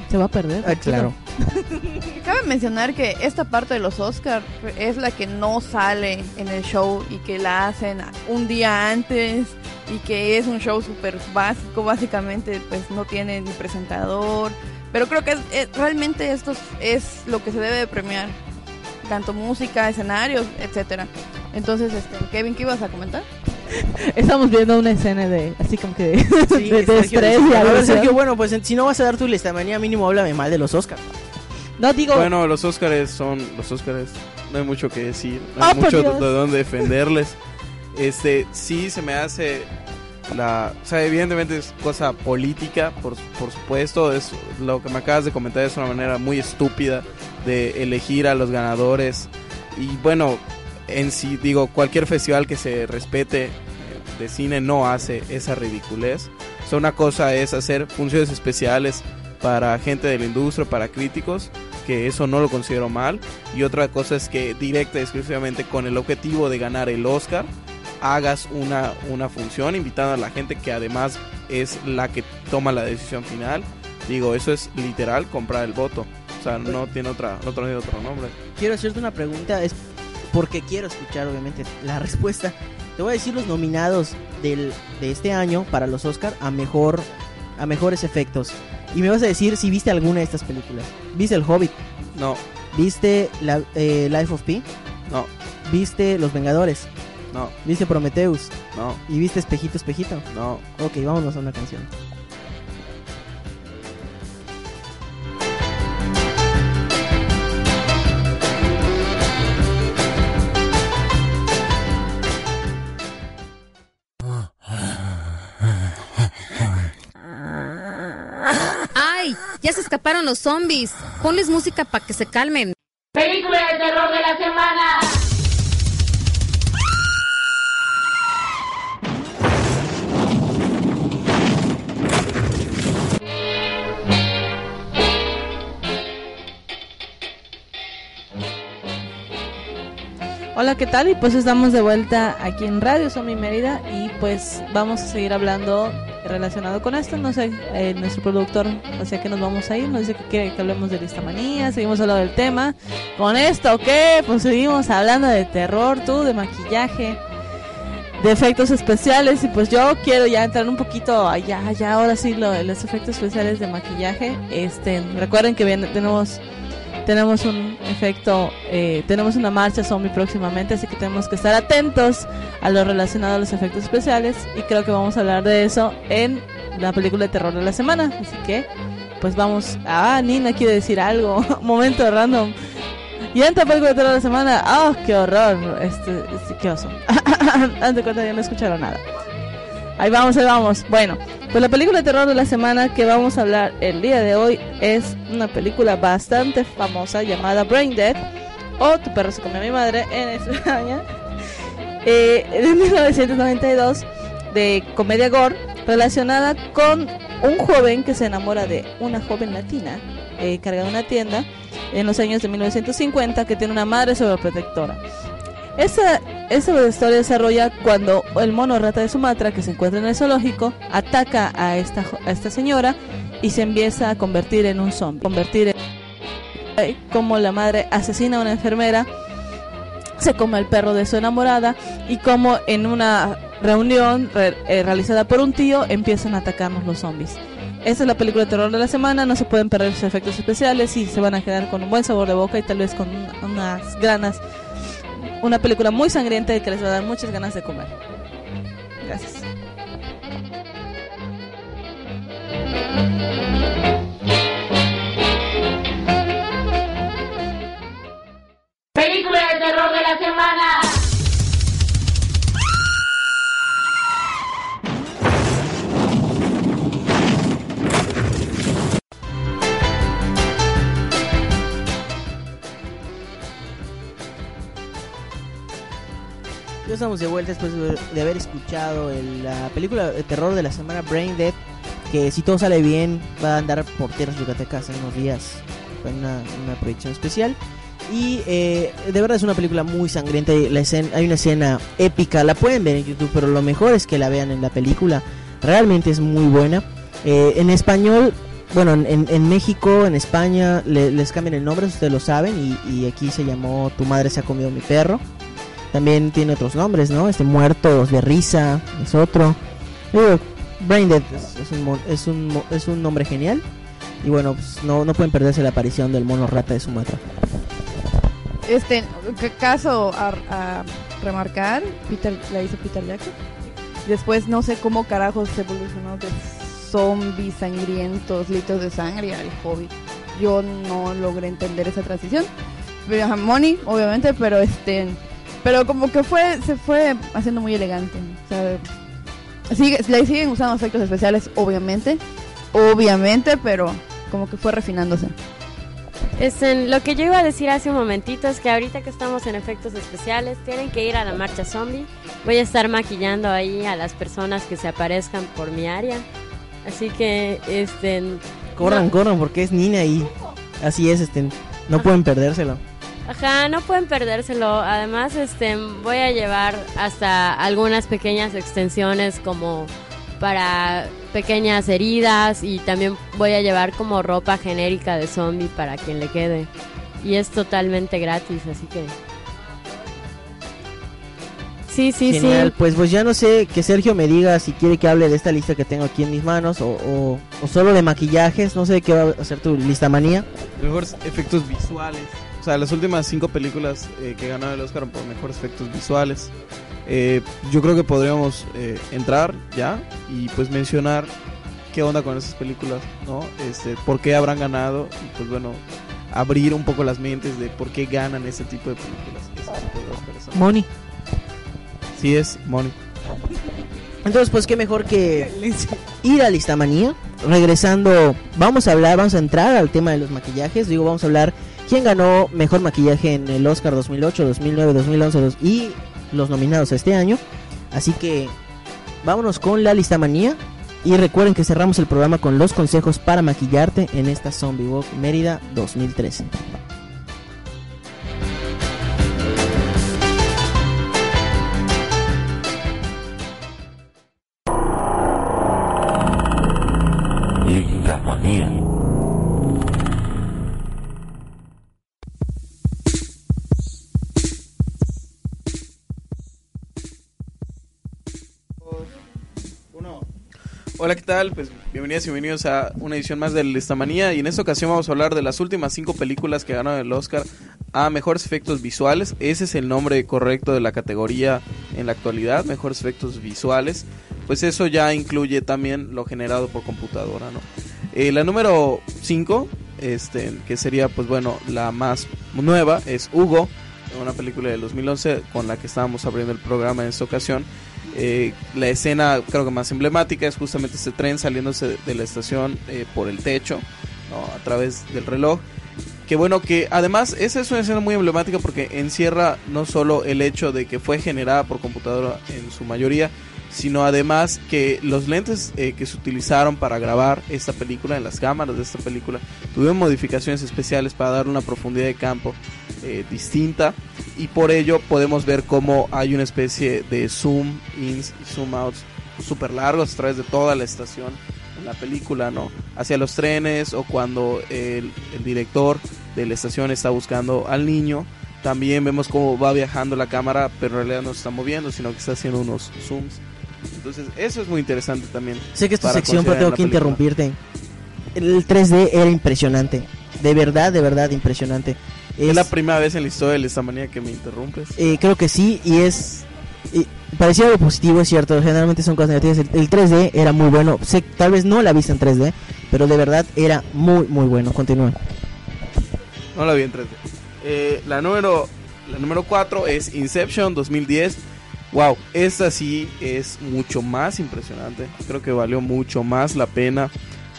Se va a perder. Ah, claro. Cabe mencionar que esta parte de los Oscars es la que no sale en el show y que la hacen un día antes y que es un show súper básico, básicamente pues no tiene ni presentador, pero creo que es- es- realmente esto es, es lo que se debe de premiar, tanto música, escenarios, etcétera. Entonces, este, Kevin, ¿qué ibas a comentar? Estamos viendo una escena de, así como que de, Sí, de- de estrés y a ver, aversión. Sergio, bueno, pues si no vas a dar tu lista manía, mínimo háblame mal de los Oscars. No digo, Bueno, los Óscares son los Óscares. No hay mucho que decir, no hay por mucho de dónde defenderles. Este, sí se me hace la, o sea, evidentemente es cosa política, por, por supuesto, es lo que me acabas de comentar es una manera muy estúpida de elegir a los ganadores y bueno, en sí digo, cualquier festival que se respete eh, de cine no hace esa ridiculez. O sea, una cosa es hacer funciones especiales para gente de la industria, para críticos, que eso no lo considero mal. Y otra cosa es que directa y exclusivamente con el objetivo de ganar el Oscar, hagas una, una función invitando a la gente que además es la que toma la decisión final. Digo, eso es literal comprar el voto. O sea, no tiene otra, no tiene otro nombre. Quiero hacerte una pregunta, es porque quiero escuchar obviamente la respuesta. Te voy a decir los nominados del, de este año para los Oscar a mejor a mejores efectos. Y me vas a decir si viste alguna de estas películas. ¿Viste El Hobbit? No, ¿Viste la, eh, Life of Pi? no, ¿Viste Los Vengadores? No, ¿Viste Prometheus? no, ¿Y viste Espejito, Espejito? no. Ok, vámonos a una canción. ¡Ay! Ya se escaparon los zombies. Ponles música para que se calmen. Película de terror de Hola, ¿qué tal? Y pues estamos de vuelta aquí en Radio Somi Mérida y pues vamos a seguir hablando relacionado con esto. No sé, eh, nuestro productor, sea que nos vamos a ir, nos dice que quiere que hablemos de lista manía, seguimos hablando del tema. ¿Con esto qué? Pues seguimos hablando de terror, tú, de maquillaje, de efectos especiales y pues yo quiero ya entrar un poquito allá, ya ahora sí, lo, los efectos especiales de maquillaje. Este, recuerden que bien, tenemos tenemos un efecto, eh, tenemos una marcha zombie próximamente, así que tenemos que estar atentos a lo relacionado a los efectos especiales y creo que vamos a hablar de eso en la película de terror de la semana, así que pues vamos, ah, Nina quiere decir algo, momento random. Y entra película de terror de la semana, oh, qué horror, este, este qué oso. Antes cuenta ya no escucharon nada. Ahí vamos, ahí vamos. Bueno, pues la película de terror de la semana que vamos a hablar el día de hoy es una película bastante famosa llamada Brain Dead o Tu perro se comió a mi madre en España. Eh, de 1992 de comedia gore relacionada con un joven que se enamora de una joven latina eh, cargada en una tienda en los años de 1950 que tiene una madre sobreprotectora. Esa, esa historia desarrolla cuando el mono rata de Sumatra, que se encuentra en el zoológico, ataca a esta, a esta señora y se empieza a convertir en un zombie. Convertir en- como la madre asesina a una enfermera, se come al perro de su enamorada y como en una reunión re- eh, realizada por un tío empiezan a atacarnos los zombies. Esta es la película de terror de la semana, no se pueden perder sus efectos especiales y se van a quedar con un buen sabor de boca y tal vez con un- unas ganas. Una película muy sangrienta y que les va a dar muchas ganas de comer. Gracias. Estamos de vuelta después de haber escuchado el- la película de terror de la semana Brain Dead, que si todo sale bien va a andar por tierras yucatecas en unos días, con una, una proyección especial. Y eh, de verdad es una película muy sangrienta, la escena, hay una escena épica, la pueden ver en YouTube, pero lo mejor es que la vean en la película, realmente es muy buena. Eh, en español, bueno, en, en- en México, en España, le- les cambian el nombre, ustedes lo saben, y, y aquí se llamó Tu madre se ha comido mi perro. También tiene otros nombres, ¿no? Este Muertos de Risa es otro. Digo, Brain Dead es, un, es, un, es un nombre genial. Y bueno, pues no, no pueden perderse la aparición del mono rata de Sumatra. Este, c- caso a, a remarcar, la hizo Peter Jackson. Después no sé cómo carajos se evolucionó de zombies sangrientos, litros de sangre al Hobbit. Yo no logré entender esa transición. Pero, Money, obviamente, pero este, pero como que fue, se fue haciendo muy elegante. O sea, sigue, le siguen usando efectos especiales, obviamente, obviamente, pero como que fue refinándose. Este, lo que yo iba a decir hace un momentito es que ahorita que estamos en efectos especiales, tienen que ir a la marcha zombie. Voy a estar maquillando ahí a las personas que se aparezcan por mi área. Así que, este... Corran, no- corran, porque es Nina y así es, este, no pueden perdérselo. Ajá, no pueden perdérselo. Además, este, voy a llevar hasta algunas pequeñas extensiones como para pequeñas heridas y también voy a llevar como ropa genérica de zombie para quien le quede. Y es totalmente gratis, así que... Sí, sí, Genial, sí. pues pues ya no sé que Sergio me diga si quiere que hable de esta lista que tengo aquí en mis manos o, o, o solo de maquillajes, no sé qué va a hacer tu lista manía. Mejores efectos visuales. Sea, las últimas cinco películas eh, que ganaron el Oscar por mejores efectos visuales. Eh, yo creo que podríamos eh, entrar ya y pues mencionar qué onda con esas películas, ¿no? Este, por qué habrán ganado y pues bueno, abrir un poco las mentes de por qué ganan ese tipo de películas. Moni. Sí es, Money. Entonces, pues qué mejor que ir a Listamanía. Regresando, vamos a hablar, vamos a entrar al tema de los maquillajes. Digo, vamos a hablar quién ganó mejor maquillaje en el Oscar 2008, 2009, 2011 dos- y los nominados este año. Así que vámonos con la Listamanía. Y recuerden que cerramos el programa con los consejos para maquillarte en esta Zombie Walk Mérida 2013. Tal? Pues bienvenidas y bienvenidos a una edición más del Listamanía y en esta ocasión vamos a hablar de las últimas cinco películas que ganaron el Oscar a Mejores Efectos Visuales. Ese es el nombre correcto de la categoría en la actualidad, Mejores Efectos Visuales. Pues eso ya incluye también lo generado por computadora, ¿no? Eh, la número 5, este, que sería pues bueno la más nueva, es Hugo, una película del 2011 con la que estábamos abriendo el programa en esta ocasión. Eh, la escena creo que más emblemática es justamente este tren saliéndose de la estación eh, por el techo, ¿no? a través del reloj. Que bueno, que además esa es una escena muy emblemática porque encierra no solo el hecho de que fue generada por computadora en su mayoría, sino además que los lentes eh, que se utilizaron para grabar esta película, en las cámaras de esta película, tuvieron modificaciones especiales para dar una profundidad de campo eh, distinta y por ello podemos ver cómo hay una especie de zoom ins y zoom outs super largos a través de toda la estación en la película, ¿no? Hacia los trenes o cuando el, el director de la estación está buscando al niño, También vemos cómo va viajando la cámara, pero en realidad no se está moviendo, sino que está haciendo unos zooms. Entonces, eso es muy interesante también. Sé que es tu sección, pero tengo que película. interrumpirte. El 3D era impresionante. De verdad, de verdad impresionante. Es Es- la primera vez en la historia de esta manía que me interrumpes. Eh, creo que sí, y es. Y parecía algo positivo, es cierto. Generalmente son cosas negativas. El, el 3D era muy bueno. Sé, tal vez no la viste en 3D, pero de verdad era muy, muy bueno. Continúa. No la vi en 3D. Eh, la número la número 4 es Inception 2010. Wow, esta sí es mucho más impresionante. Creo que valió mucho más la pena.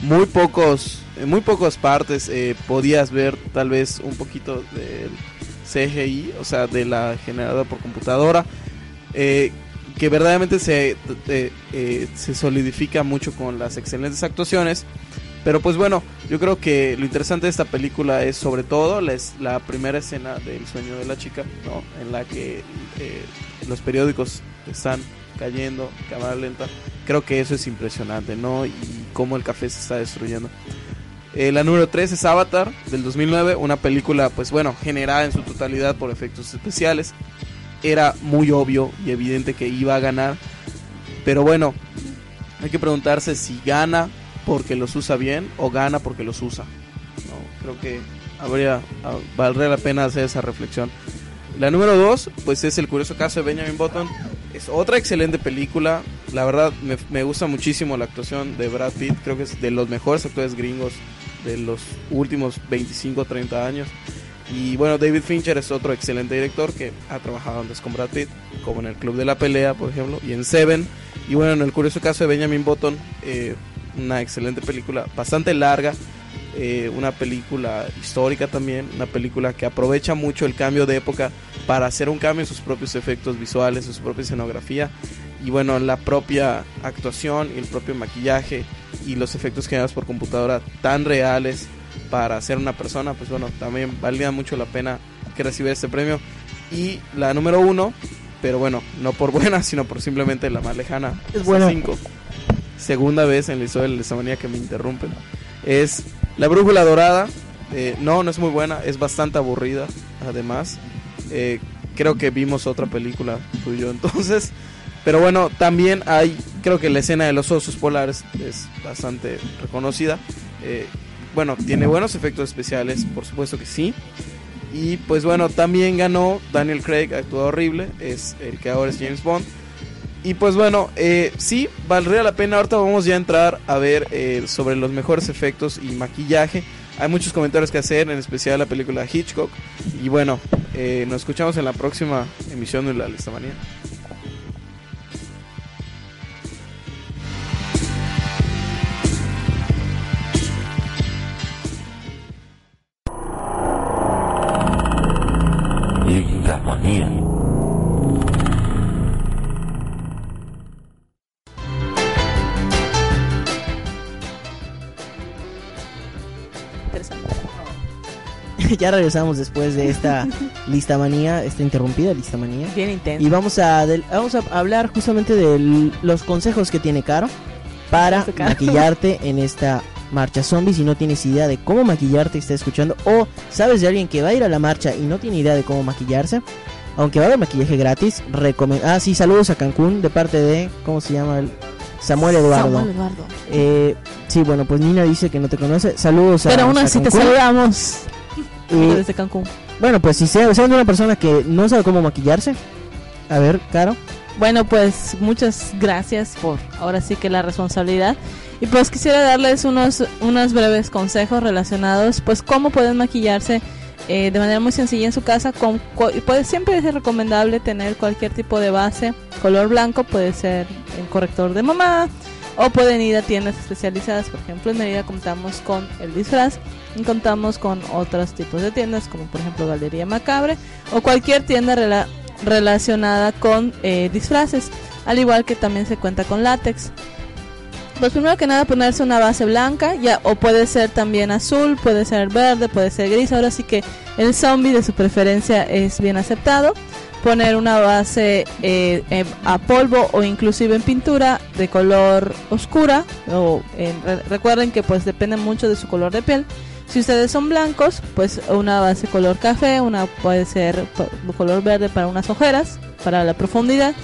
Muy pocos, en muy pocas partes eh, podías ver tal vez un poquito del CGI, o sea, de la generada por computadora, eh, que verdaderamente se, eh, eh, se solidifica mucho con las excelentes actuaciones. Pero pues bueno, yo creo que lo interesante de esta película es sobre todo la, es- la primera escena del sueño de la chica, ¿no? En la que eh, los periódicos están cayendo, cámara lenta. Creo que eso es impresionante, ¿no? Y cómo el café se está destruyendo. Eh, la número 3 es Avatar del 2009, una película, pues bueno, generada en su totalidad por efectos especiales. Era muy obvio y evidente que iba a ganar. Pero bueno, hay que preguntarse si gana porque los usa bien o gana porque los usa. ¿no? Creo que habría, ah, valdría la pena hacer esa reflexión. La número 2, pues es el curioso caso de Benjamin Button. Es otra excelente película. La verdad, me, me gusta muchísimo la actuación de Brad Pitt. Creo que es de los mejores actores gringos de los últimos 25 o 30 años. Y bueno, David Fincher es otro excelente director que ha trabajado antes con Brad Pitt, como en el Club de la Pelea, por ejemplo, y en Seven. Y bueno, en el curioso caso de Benjamin Button, eh, una excelente película, bastante larga, eh, una película histórica también, una película que aprovecha mucho el cambio de época para hacer un cambio en sus propios efectos visuales, en su propia escenografía y bueno, la propia actuación y el propio maquillaje y los efectos generados por computadora tan reales para hacer una persona, pues bueno, también valía mucho la pena que recibiera este premio. Y la número uno, pero bueno, no por buena, sino por simplemente la más lejana, Es buena. cinco. Segunda vez en la historia de la manía que me interrumpen. Es La Brújula Dorada. Eh, no, no es muy buena, es bastante aburrida, además. Eh, creo que vimos otra película tú y yo entonces. Pero bueno, también hay, creo que la escena de los osos polares es bastante reconocida. Eh, bueno, tiene buenos efectos especiales, por supuesto que sí. Y pues bueno, también ganó Daniel Craig, actuó horrible, es el que ahora es James Bond. Y pues bueno, eh, sí, valdría la pena. Ahorita vamos ya a entrar a ver eh, sobre los mejores efectos y maquillaje. Hay muchos comentarios que hacer, en especial la película Hitchcock. Y bueno, eh, nos escuchamos en la próxima emisión de La Lista Manía. Ya regresamos después de esta lista manía, esta interrumpida lista manía. Bien intenso. Y vamos a, del- vamos a hablar justamente de los consejos que tiene Caro para maquillarte en esta marcha zombie. Si no tienes idea de cómo maquillarte y estás escuchando, o sabes de alguien que va a ir a la marcha y no tiene idea de cómo maquillarse, aunque va a haber maquillaje gratis, recomen- Ah, sí, saludos a Cancún de parte de, ¿cómo se llama? El Samuel Eduardo. Samuel Eduardo. Eh, sí, bueno, pues Nina dice que no te conoce. Saludos a Pero aún así te saludamos. Desde Cancún. bueno, pues si sea, una persona que no sabe cómo maquillarse, a ver, Caro. Bueno, pues muchas gracias por ahora sí que la responsabilidad. Y pues quisiera darles unos, unos breves consejos relacionados, pues cómo pueden maquillarse eh, de manera muy sencilla en su casa. Con, pues siempre es recomendable tener cualquier tipo de base, color blanco, puede ser el corrector de mamá, o pueden ir a tiendas especializadas. Por ejemplo, en Mérida contamos con el disfraz y contamos con otros tipos de tiendas, como por ejemplo Galería Macabre o cualquier tienda rela- relacionada con eh, disfraces, al igual que también se cuenta con látex. Pues primero que nada ponerse una base blanca, ya o puede ser también azul, puede ser verde, puede ser gris. Ahora sí que el zombie de su preferencia es bien aceptado. Poner una base eh, a polvo o inclusive en pintura de color oscura. Recuerden que pues depende mucho de su color de piel. Si ustedes son blancos, pues una base color café, una puede ser color verde para unas ojeras, para la profundidad.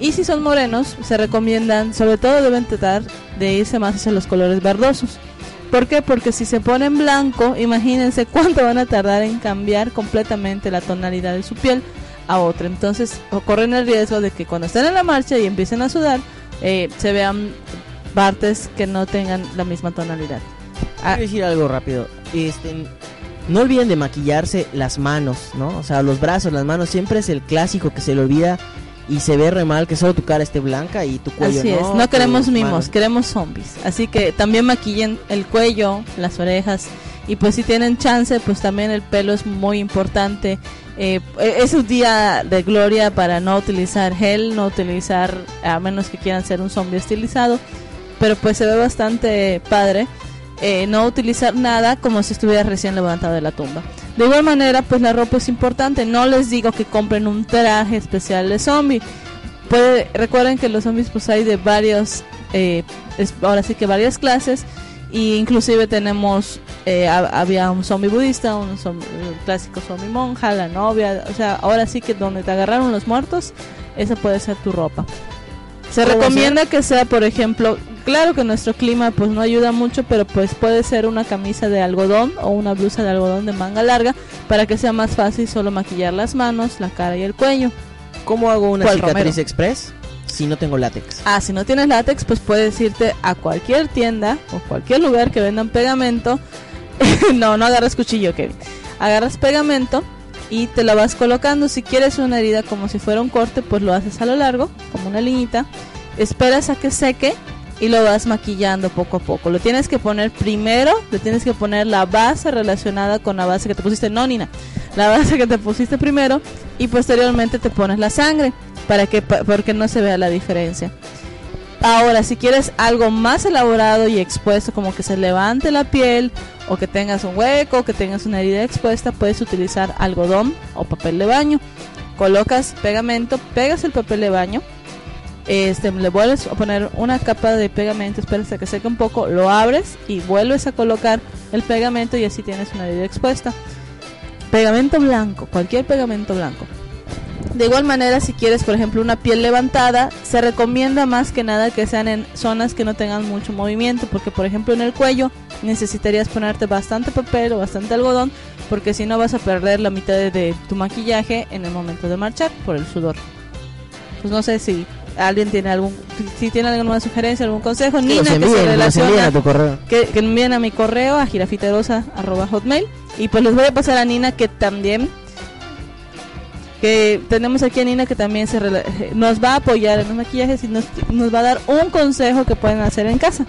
Y si son morenos, se recomiendan, sobre todo deben tratar de irse más hacia los colores verdosos. ¿Por qué? Porque si se ponen blanco, imagínense cuánto van a tardar en cambiar completamente la tonalidad de su piel a otra. Entonces, corren el riesgo de que cuando estén en la marcha y empiecen a sudar, eh, se vean partes que no tengan la misma tonalidad. Ah, Quiero decir algo rápido. Este, no olviden de maquillarse las manos, ¿no? O sea, los brazos, las manos, siempre es el clásico que se le olvida y se ve re mal que solo tu cara esté blanca y tu cuello Así no. es, no queremos mimos, manos. queremos zombies. Así que también maquillen el cuello, las orejas y pues si tienen chance, pues también el pelo es muy importante. Eh, es un día de gloria para no utilizar gel, no utilizar, a menos que quieran ser un zombie estilizado, pero pues se ve bastante padre. eh, no utilizar nada como si estuviera recién levantado de la tumba. De igual manera, pues la ropa es importante. No les digo que compren un traje especial de zombie. Puede, recuerden que los zombies pues hay de varios, eh, ahora sí que varias clases. Y inclusive tenemos, eh, ha- había un zombie budista, un zom- el clásico zombie monja, la novia. O sea, ahora sí que donde te agarraron los muertos, esa puede ser tu ropa. Se ¿Cómo recomienda que sea, por ejemplo, claro que nuestro clima pues no ayuda mucho, pero pues puede ser una camisa de algodón o una blusa de algodón de manga larga para que sea más fácil solo maquillar las manos, la cara y el cuello. ¿Cómo hago una ¿Cuál, cicatriz Romero? express si no tengo látex? Ah, si no tienes látex, pues puedes irte a cualquier tienda o cualquier lugar que vendan pegamento. no, no agarras cuchillo, Kevin. Agarras pegamento y te la vas colocando. Si quieres una herida como si fuera un corte, pues lo haces a lo largo, como una liñita. Esperas a que seque y lo vas maquillando poco a poco. Lo tienes que poner primero, le tienes que poner la base relacionada con la base que te pusiste, no Nina, la base que te pusiste primero y posteriormente te pones la sangre para que porque no se vea la diferencia. Ahora, si quieres algo más elaborado y expuesto, como que se levante la piel o que tengas un hueco, que tengas una herida expuesta, puedes utilizar algodón o papel de baño. Colocas pegamento, pegas el papel de baño, este, le vuelves a poner una capa de pegamento, esperas hasta que seque un poco, lo abres y vuelves a colocar el pegamento y así tienes una herida expuesta. Pegamento blanco, cualquier pegamento blanco. De igual manera, si quieres, por ejemplo, una piel levantada, se recomienda más que nada que sean en zonas que no tengan mucho movimiento, porque por ejemplo en el cuello necesitarías ponerte bastante papel o bastante algodón, porque si no vas a perder la mitad de, de tu maquillaje en el momento de marchar por el sudor. Pues no sé si alguien tiene algún, si, tiene alguna sugerencia, algún consejo, Nina, los que se envíen, relaciona envíen a tu correo. que, que envíen a mi correo a girafiterosa.hotmail y pues les voy a pasar a Nina que también que tenemos aquí a Nina que también se nos va a apoyar en los maquillajes y nos, nos va a dar un consejo que pueden hacer en casa.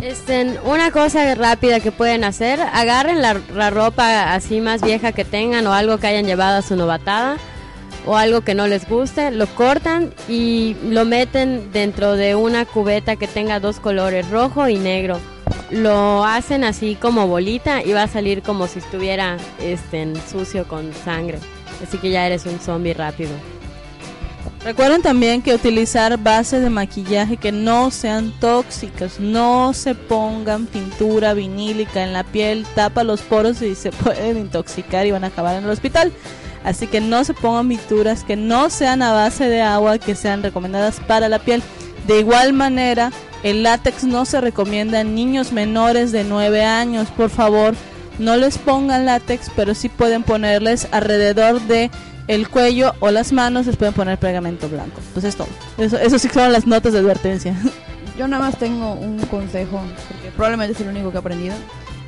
Este, una cosa rápida que pueden hacer, agarren la, la ropa así más vieja que tengan o algo que hayan llevado a su novatada o algo que no les guste, lo cortan y lo meten dentro de una cubeta que tenga dos colores, rojo y negro. Lo hacen así como bolita y va a salir como si estuviera este, sucio con sangre. Así que ya eres un zombie rápido. Recuerden también que utilizar bases de maquillaje que no sean tóxicas, no se pongan pintura vinílica en la piel, tapa los poros y se pueden intoxicar y van a acabar en el hospital. Así que no se pongan pinturas que no sean a base de agua, que sean recomendadas para la piel. De igual manera, el látex no se recomienda en niños menores de 9 años. Por favor, no les pongan látex, pero sí pueden ponerles alrededor de el cuello o las manos, les pueden poner pegamento blanco. Pues es todo. Eso, eso sí son las notas de advertencia. Yo nada más tengo un consejo, porque probablemente es el único que he aprendido.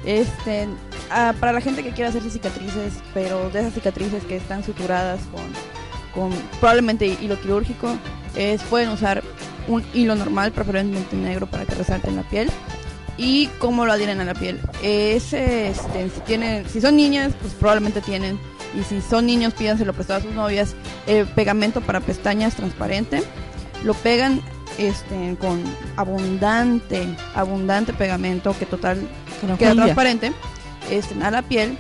Este, ah, para la gente que quiera hacerse cicatrices, pero de esas cicatrices que están suturadas con, con probablemente hilo quirúrgico, es, pueden usar un hilo normal, preferentemente negro, para que resalte en la piel. ¿Y cómo lo adhieren a la piel? Ese, este, si, tienen, si son niñas, pues probablemente tienen. Y si son niños, pídanselo prestado a sus novias. eh, pegamento para pestañas transparente. Lo pegan este, con abundante, abundante pegamento que total Que queda transparente este, a la piel.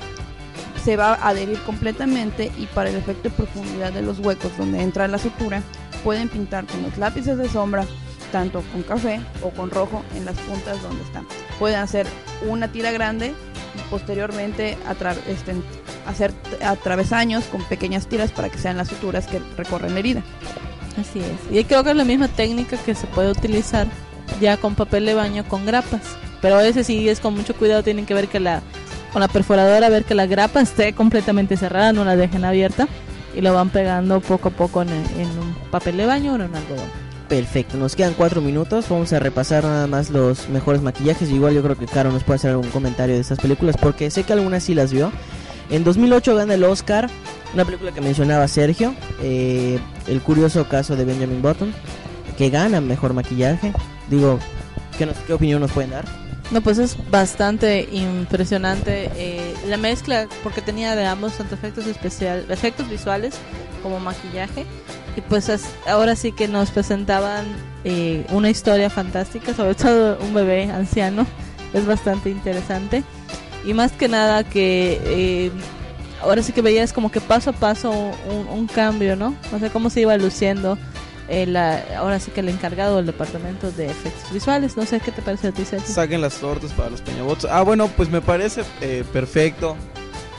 Se va a adherir completamente y para el efecto de profundidad de los huecos donde entra la sutura, pueden pintar con los lápices de sombra, tanto con café o con rojo en las puntas donde están. Pueden hacer una tira grande posteriormente atra- este, hacer t- a travesaños con pequeñas tiras para que sean las suturas que recorren la herida. Así es. Y creo que es la misma técnica que se puede utilizar ya con papel de baño con grapas. Pero ese sí es con mucho cuidado, tienen que ver que la con la perforadora ver que la grapa esté completamente cerrada, no la dejen abierta y lo van pegando poco a poco en, en un papel de baño o en un algodón. Perfecto, nos quedan cuatro minutos. Vamos a repasar nada más los mejores maquillajes. Igual yo creo que Caro nos puede hacer algún comentario de estas películas porque sé que algunas sí las vio. En 2008 gana el Oscar una película que mencionaba Sergio, eh, El curioso caso de Benjamin Button, que gana mejor maquillaje. Digo, ¿qué, opinión nos pueden dar? No, pues es bastante impresionante eh, la mezcla, porque tenía de ambos tanto efectos especiales, efectos visuales como maquillaje. Y pues ahora sí que nos presentaban eh, una historia fantástica, sobre todo un bebé anciano. Es bastante interesante. Y más que nada que eh, ahora sí que veías como que paso a paso un, un cambio, ¿no? O sea, cómo se iba luciendo. eh, la- ahora sí que el encargado del departamento de efectos visuales. No sé qué te parece a ti, Sergio. Saquen las tortas para los peñabots. Ah, bueno, pues me parece eh, perfecto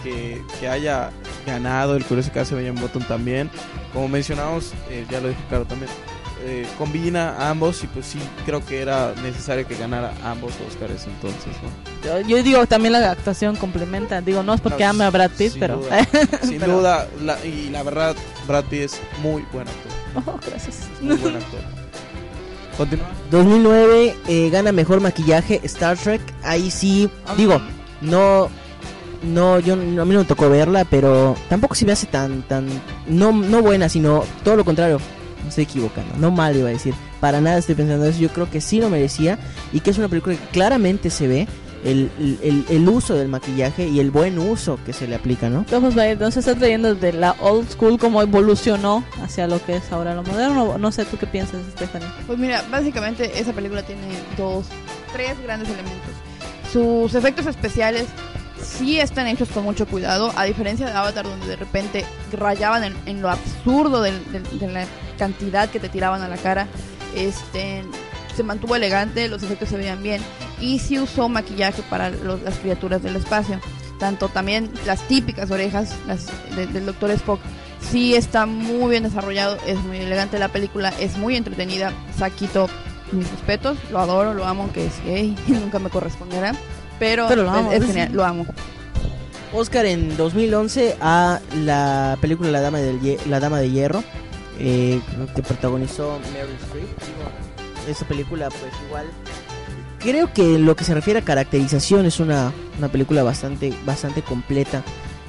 que, que haya ganado el curioso caso de Benjamin Button también. Como mencionamos, eh, ya lo dijo Caro también, eh, combina a ambos y pues sí, creo que era necesario que ganara ambos Oscars entonces, ¿no? Yo, yo digo también la actuación complementa. Digo, no es porque No, ame a Brad Pitt, sin pero. duda. Sin pero- duda, la- y la verdad, Brad Pitt es muy buen actor. Oh, gracias. Muy buen actor. Continúa. 2009 eh, gana mejor maquillaje Star Trek. Ahí sí, digo, no, no, yo no- a mí no me tocó verla, pero tampoco se me hace tan, tan, no, no buena, sino todo lo contrario. Me estoy equivocando, no mal iba a decir. Para nada estoy pensando eso. Yo creo que sí lo merecía y que es una película que claramente se ve el, el, el uso del maquillaje y el buen uso que se le aplica, ¿no? Vamos a ver, no se está trayendo de la old school como evolucionó hacia lo que es ahora lo moderno. No sé tú qué piensas, Stephanie. Pues mira, básicamente esa película tiene dos, tres grandes elementos. Sus efectos especiales sí están hechos con mucho cuidado, a diferencia de Avatar donde de repente rayaban en, en lo absurdo del- del- de la cantidad que te tiraban a la cara. Este se mantuvo elegante, los efectos se veían bien y sí usó maquillaje para los- las criaturas del espacio. Tanto también las típicas orejas las de- del Doctor Spock sí está muy bien desarrollado, es muy elegante la película, es muy entretenida. Saquito, mis respetos, lo adoro, lo amo, aunque es gay, nunca me corresponderá. Pero, Pero lo amo, es, es sí. genial, lo amo. Oscar en 2011 a la película La Dama, del la Dama de Hierro, eh, que protagonizó Meryl Streep. Esa película, pues igual. Creo que en lo que se refiere a caracterización es una, una película bastante, bastante completa.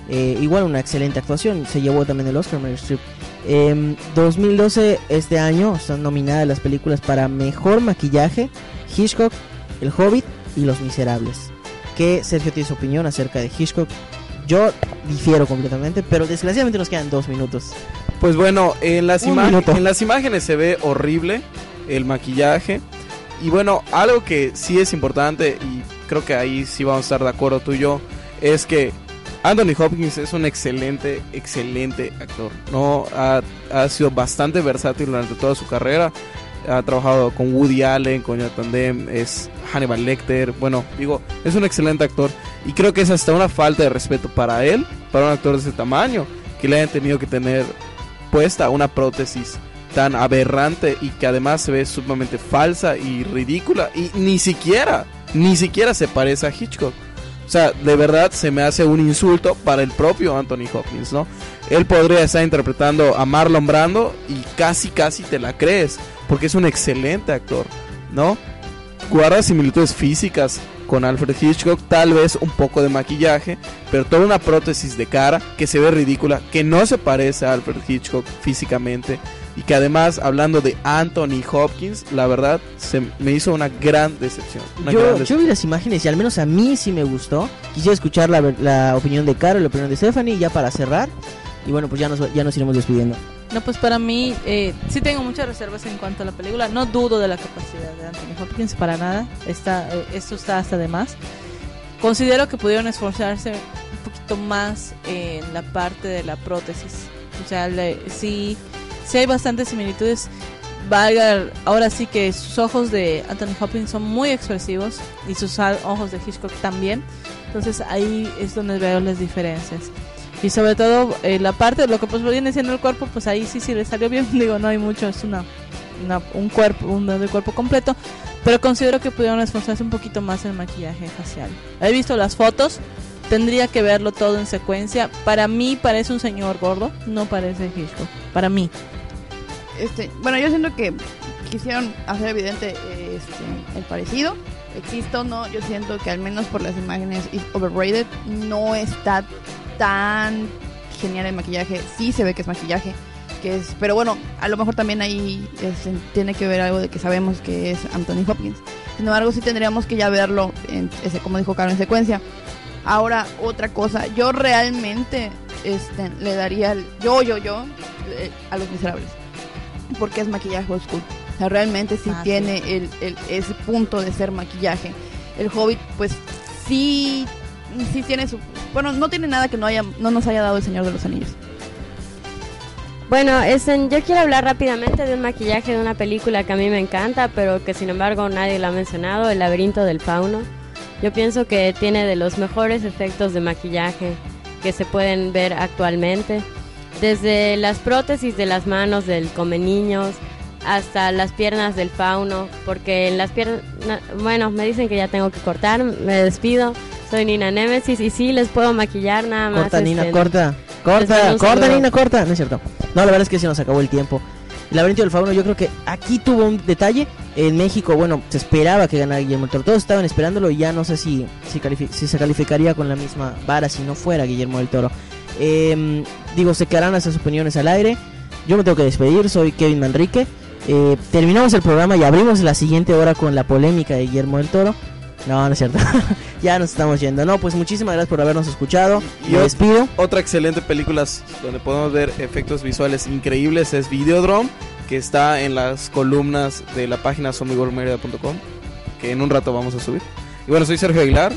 Eh, igual una excelente actuación. Se llevó también el Oscar Meryl Streep. Em, 2012, este año, están nominadas las películas para Mejor Maquillaje, Hitchcock, El Hobbit y Los Miserables. ¿Qué Sergio tiene su opinión acerca de Hitchcock? Yo difiero completamente, pero desgraciadamente nos quedan dos minutos. Pues bueno, en las, en imágenes se ve horrible el maquillaje. Y bueno, algo que sí es importante, y creo que ahí sí vamos a estar de acuerdo tú y yo, es que Anthony Hopkins es un excelente, excelente actor. ¿no? Ha, ha sido bastante versátil durante toda su carrera. Ha trabajado con Woody Allen, con Jonathan Demme, es Hannibal Lecter. Bueno, digo, es un excelente actor. Y creo que es hasta una falta de respeto para él, para un actor de ese tamaño, que le hayan tenido que tener puesta una prótesis tan aberrante y que además se ve sumamente falsa y ridícula y ni siquiera, ni siquiera se parece a Hitchcock. O sea, de verdad se me hace un insulto para el propio Anthony Hopkins, ¿no? Él podría estar interpretando a Marlon Brando y casi, casi te la crees, porque es un excelente actor, ¿no? Guarda similitudes físicas con Alfred Hitchcock, tal vez un poco de maquillaje, pero toda una prótesis de cara que se ve ridícula, que no se parece a Alfred Hitchcock físicamente y que además, hablando de Anthony Hopkins, la verdad se me hizo una gran decepción. una gran Yo, decepción. yo vi las imágenes y al menos a mí sí me gustó. Quisiera escuchar la, la opinión de Caro y la opinión de Stephanie ya para cerrar. Y bueno, pues ya nos, ya nos iremos despidiendo. No, pues para mí eh, sí tengo muchas reservas en cuanto a la película. No dudo de la capacidad de Anthony Hopkins para nada. Está, eh, esto está hasta de más. Considero que pudieron esforzarse un poquito más en la parte de la prótesis. O sea, sí, sí hay bastantes similitudes. Valga, ahora sí que sus ojos de Anthony Hopkins son muy expresivos y sus ojos de Hitchcock también. Entonces ahí es donde veo las diferencias. Y sobre todo eh, la parte de lo que pues viene siendo el cuerpo, pues ahí sí sí le salió bien. Digo, no hay mucho, es una, un cuerpo, un de cuerpo completo. Pero considero que pudieron esforzarse un poquito más en el maquillaje facial. He visto las fotos, tendría que verlo todo en secuencia. Para mí parece un señor gordo, no parece Hitchcock. Para mí. Este, bueno, yo siento que quisieron hacer evidente este, el parecido. Existe o no, yo siento que al menos por las imágenes overrated no está tan genial el maquillaje. Sí se ve que es maquillaje, que es, pero bueno, a lo mejor también ahí este, tiene que ver algo de que sabemos que es Anthony Hopkins. Sin embargo, sí tendríamos que ya verlo, en ese, como dijo Caro, en secuencia. Ahora, otra cosa, yo realmente este, le daría, el- yo, yo, yo, eh, a los miserables porque es maquillaje old school. O sea, realmente sí Ah, sí. tiene el, el- ese punto de ser maquillaje. El Hobbit, pues sí, sí tiene su... Bueno, no tiene nada que no, haya, no nos haya dado el Señor de los Anillos. Bueno, este, yo quiero hablar rápidamente de un maquillaje de una película que a mí me encanta, pero que sin embargo nadie lo ha mencionado, El laberinto del fauno. Yo pienso que tiene de los mejores efectos de maquillaje que se pueden ver actualmente. Desde las prótesis de las manos del come niños hasta las piernas del fauno, porque en las piernas, bueno, me dicen que ya tengo que cortar, me despido. Soy Nina Nemesis y sí les puedo maquillar nada más. Corta, Nina, este, corta. Corta, corta. Nina, corta. No es cierto. No, la verdad es que se nos acabó el tiempo. Laberinto del fauno, yo creo que aquí tuvo un detalle. En México, bueno, se esperaba que ganara Guillermo del Toro. Todos estaban esperándolo y ya no sé si, si se calificaría con la misma vara si no fuera Guillermo del Toro. Eh, digo, se quedarán esas opiniones al aire. Yo me tengo que despedir, soy Kevin Manrique. Eh, terminamos el programa y abrimos la siguiente hora con la polémica de Guillermo del Toro. No, no es cierto. ya nos estamos yendo. No, pues muchísimas gracias por habernos escuchado. Y Me despido. Otra excelente película donde podemos ver efectos visuales increíbles es Videodrome, que está en las columnas de la página zombieworldmedia.com, que en un rato vamos a subir. Y bueno, soy Sergio Aguilar.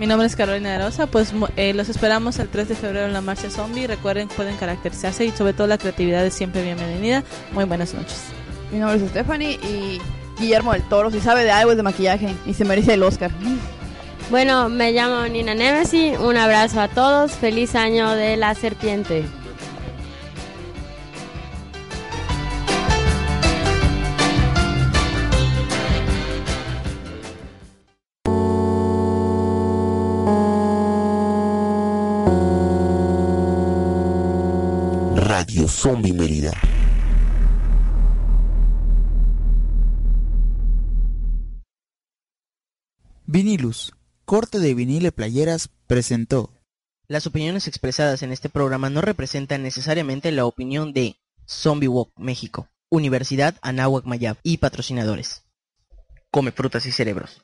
Mi nombre es Carolina de Rosa, pues eh, los esperamos el 3 de febrero en la marcha zombie. Recuerden que pueden caracterizarse y sobre todo la creatividad es siempre bienvenida. Muy buenas noches. Mi nombre es Stephanie y Guillermo del Toro, si sabe de algo es de maquillaje y se merece el Oscar. Bueno, me llamo Nina Nemesis, un abrazo a todos, feliz año de la serpiente. Radio Zombie Mérida. Vinilus, corte de vinil y playeras, presentó. Las opiniones expresadas en este programa no representan necesariamente la opinión de Zombie Walk México, Universidad Anáhuac Mayab y patrocinadores. Come frutas y cerebros.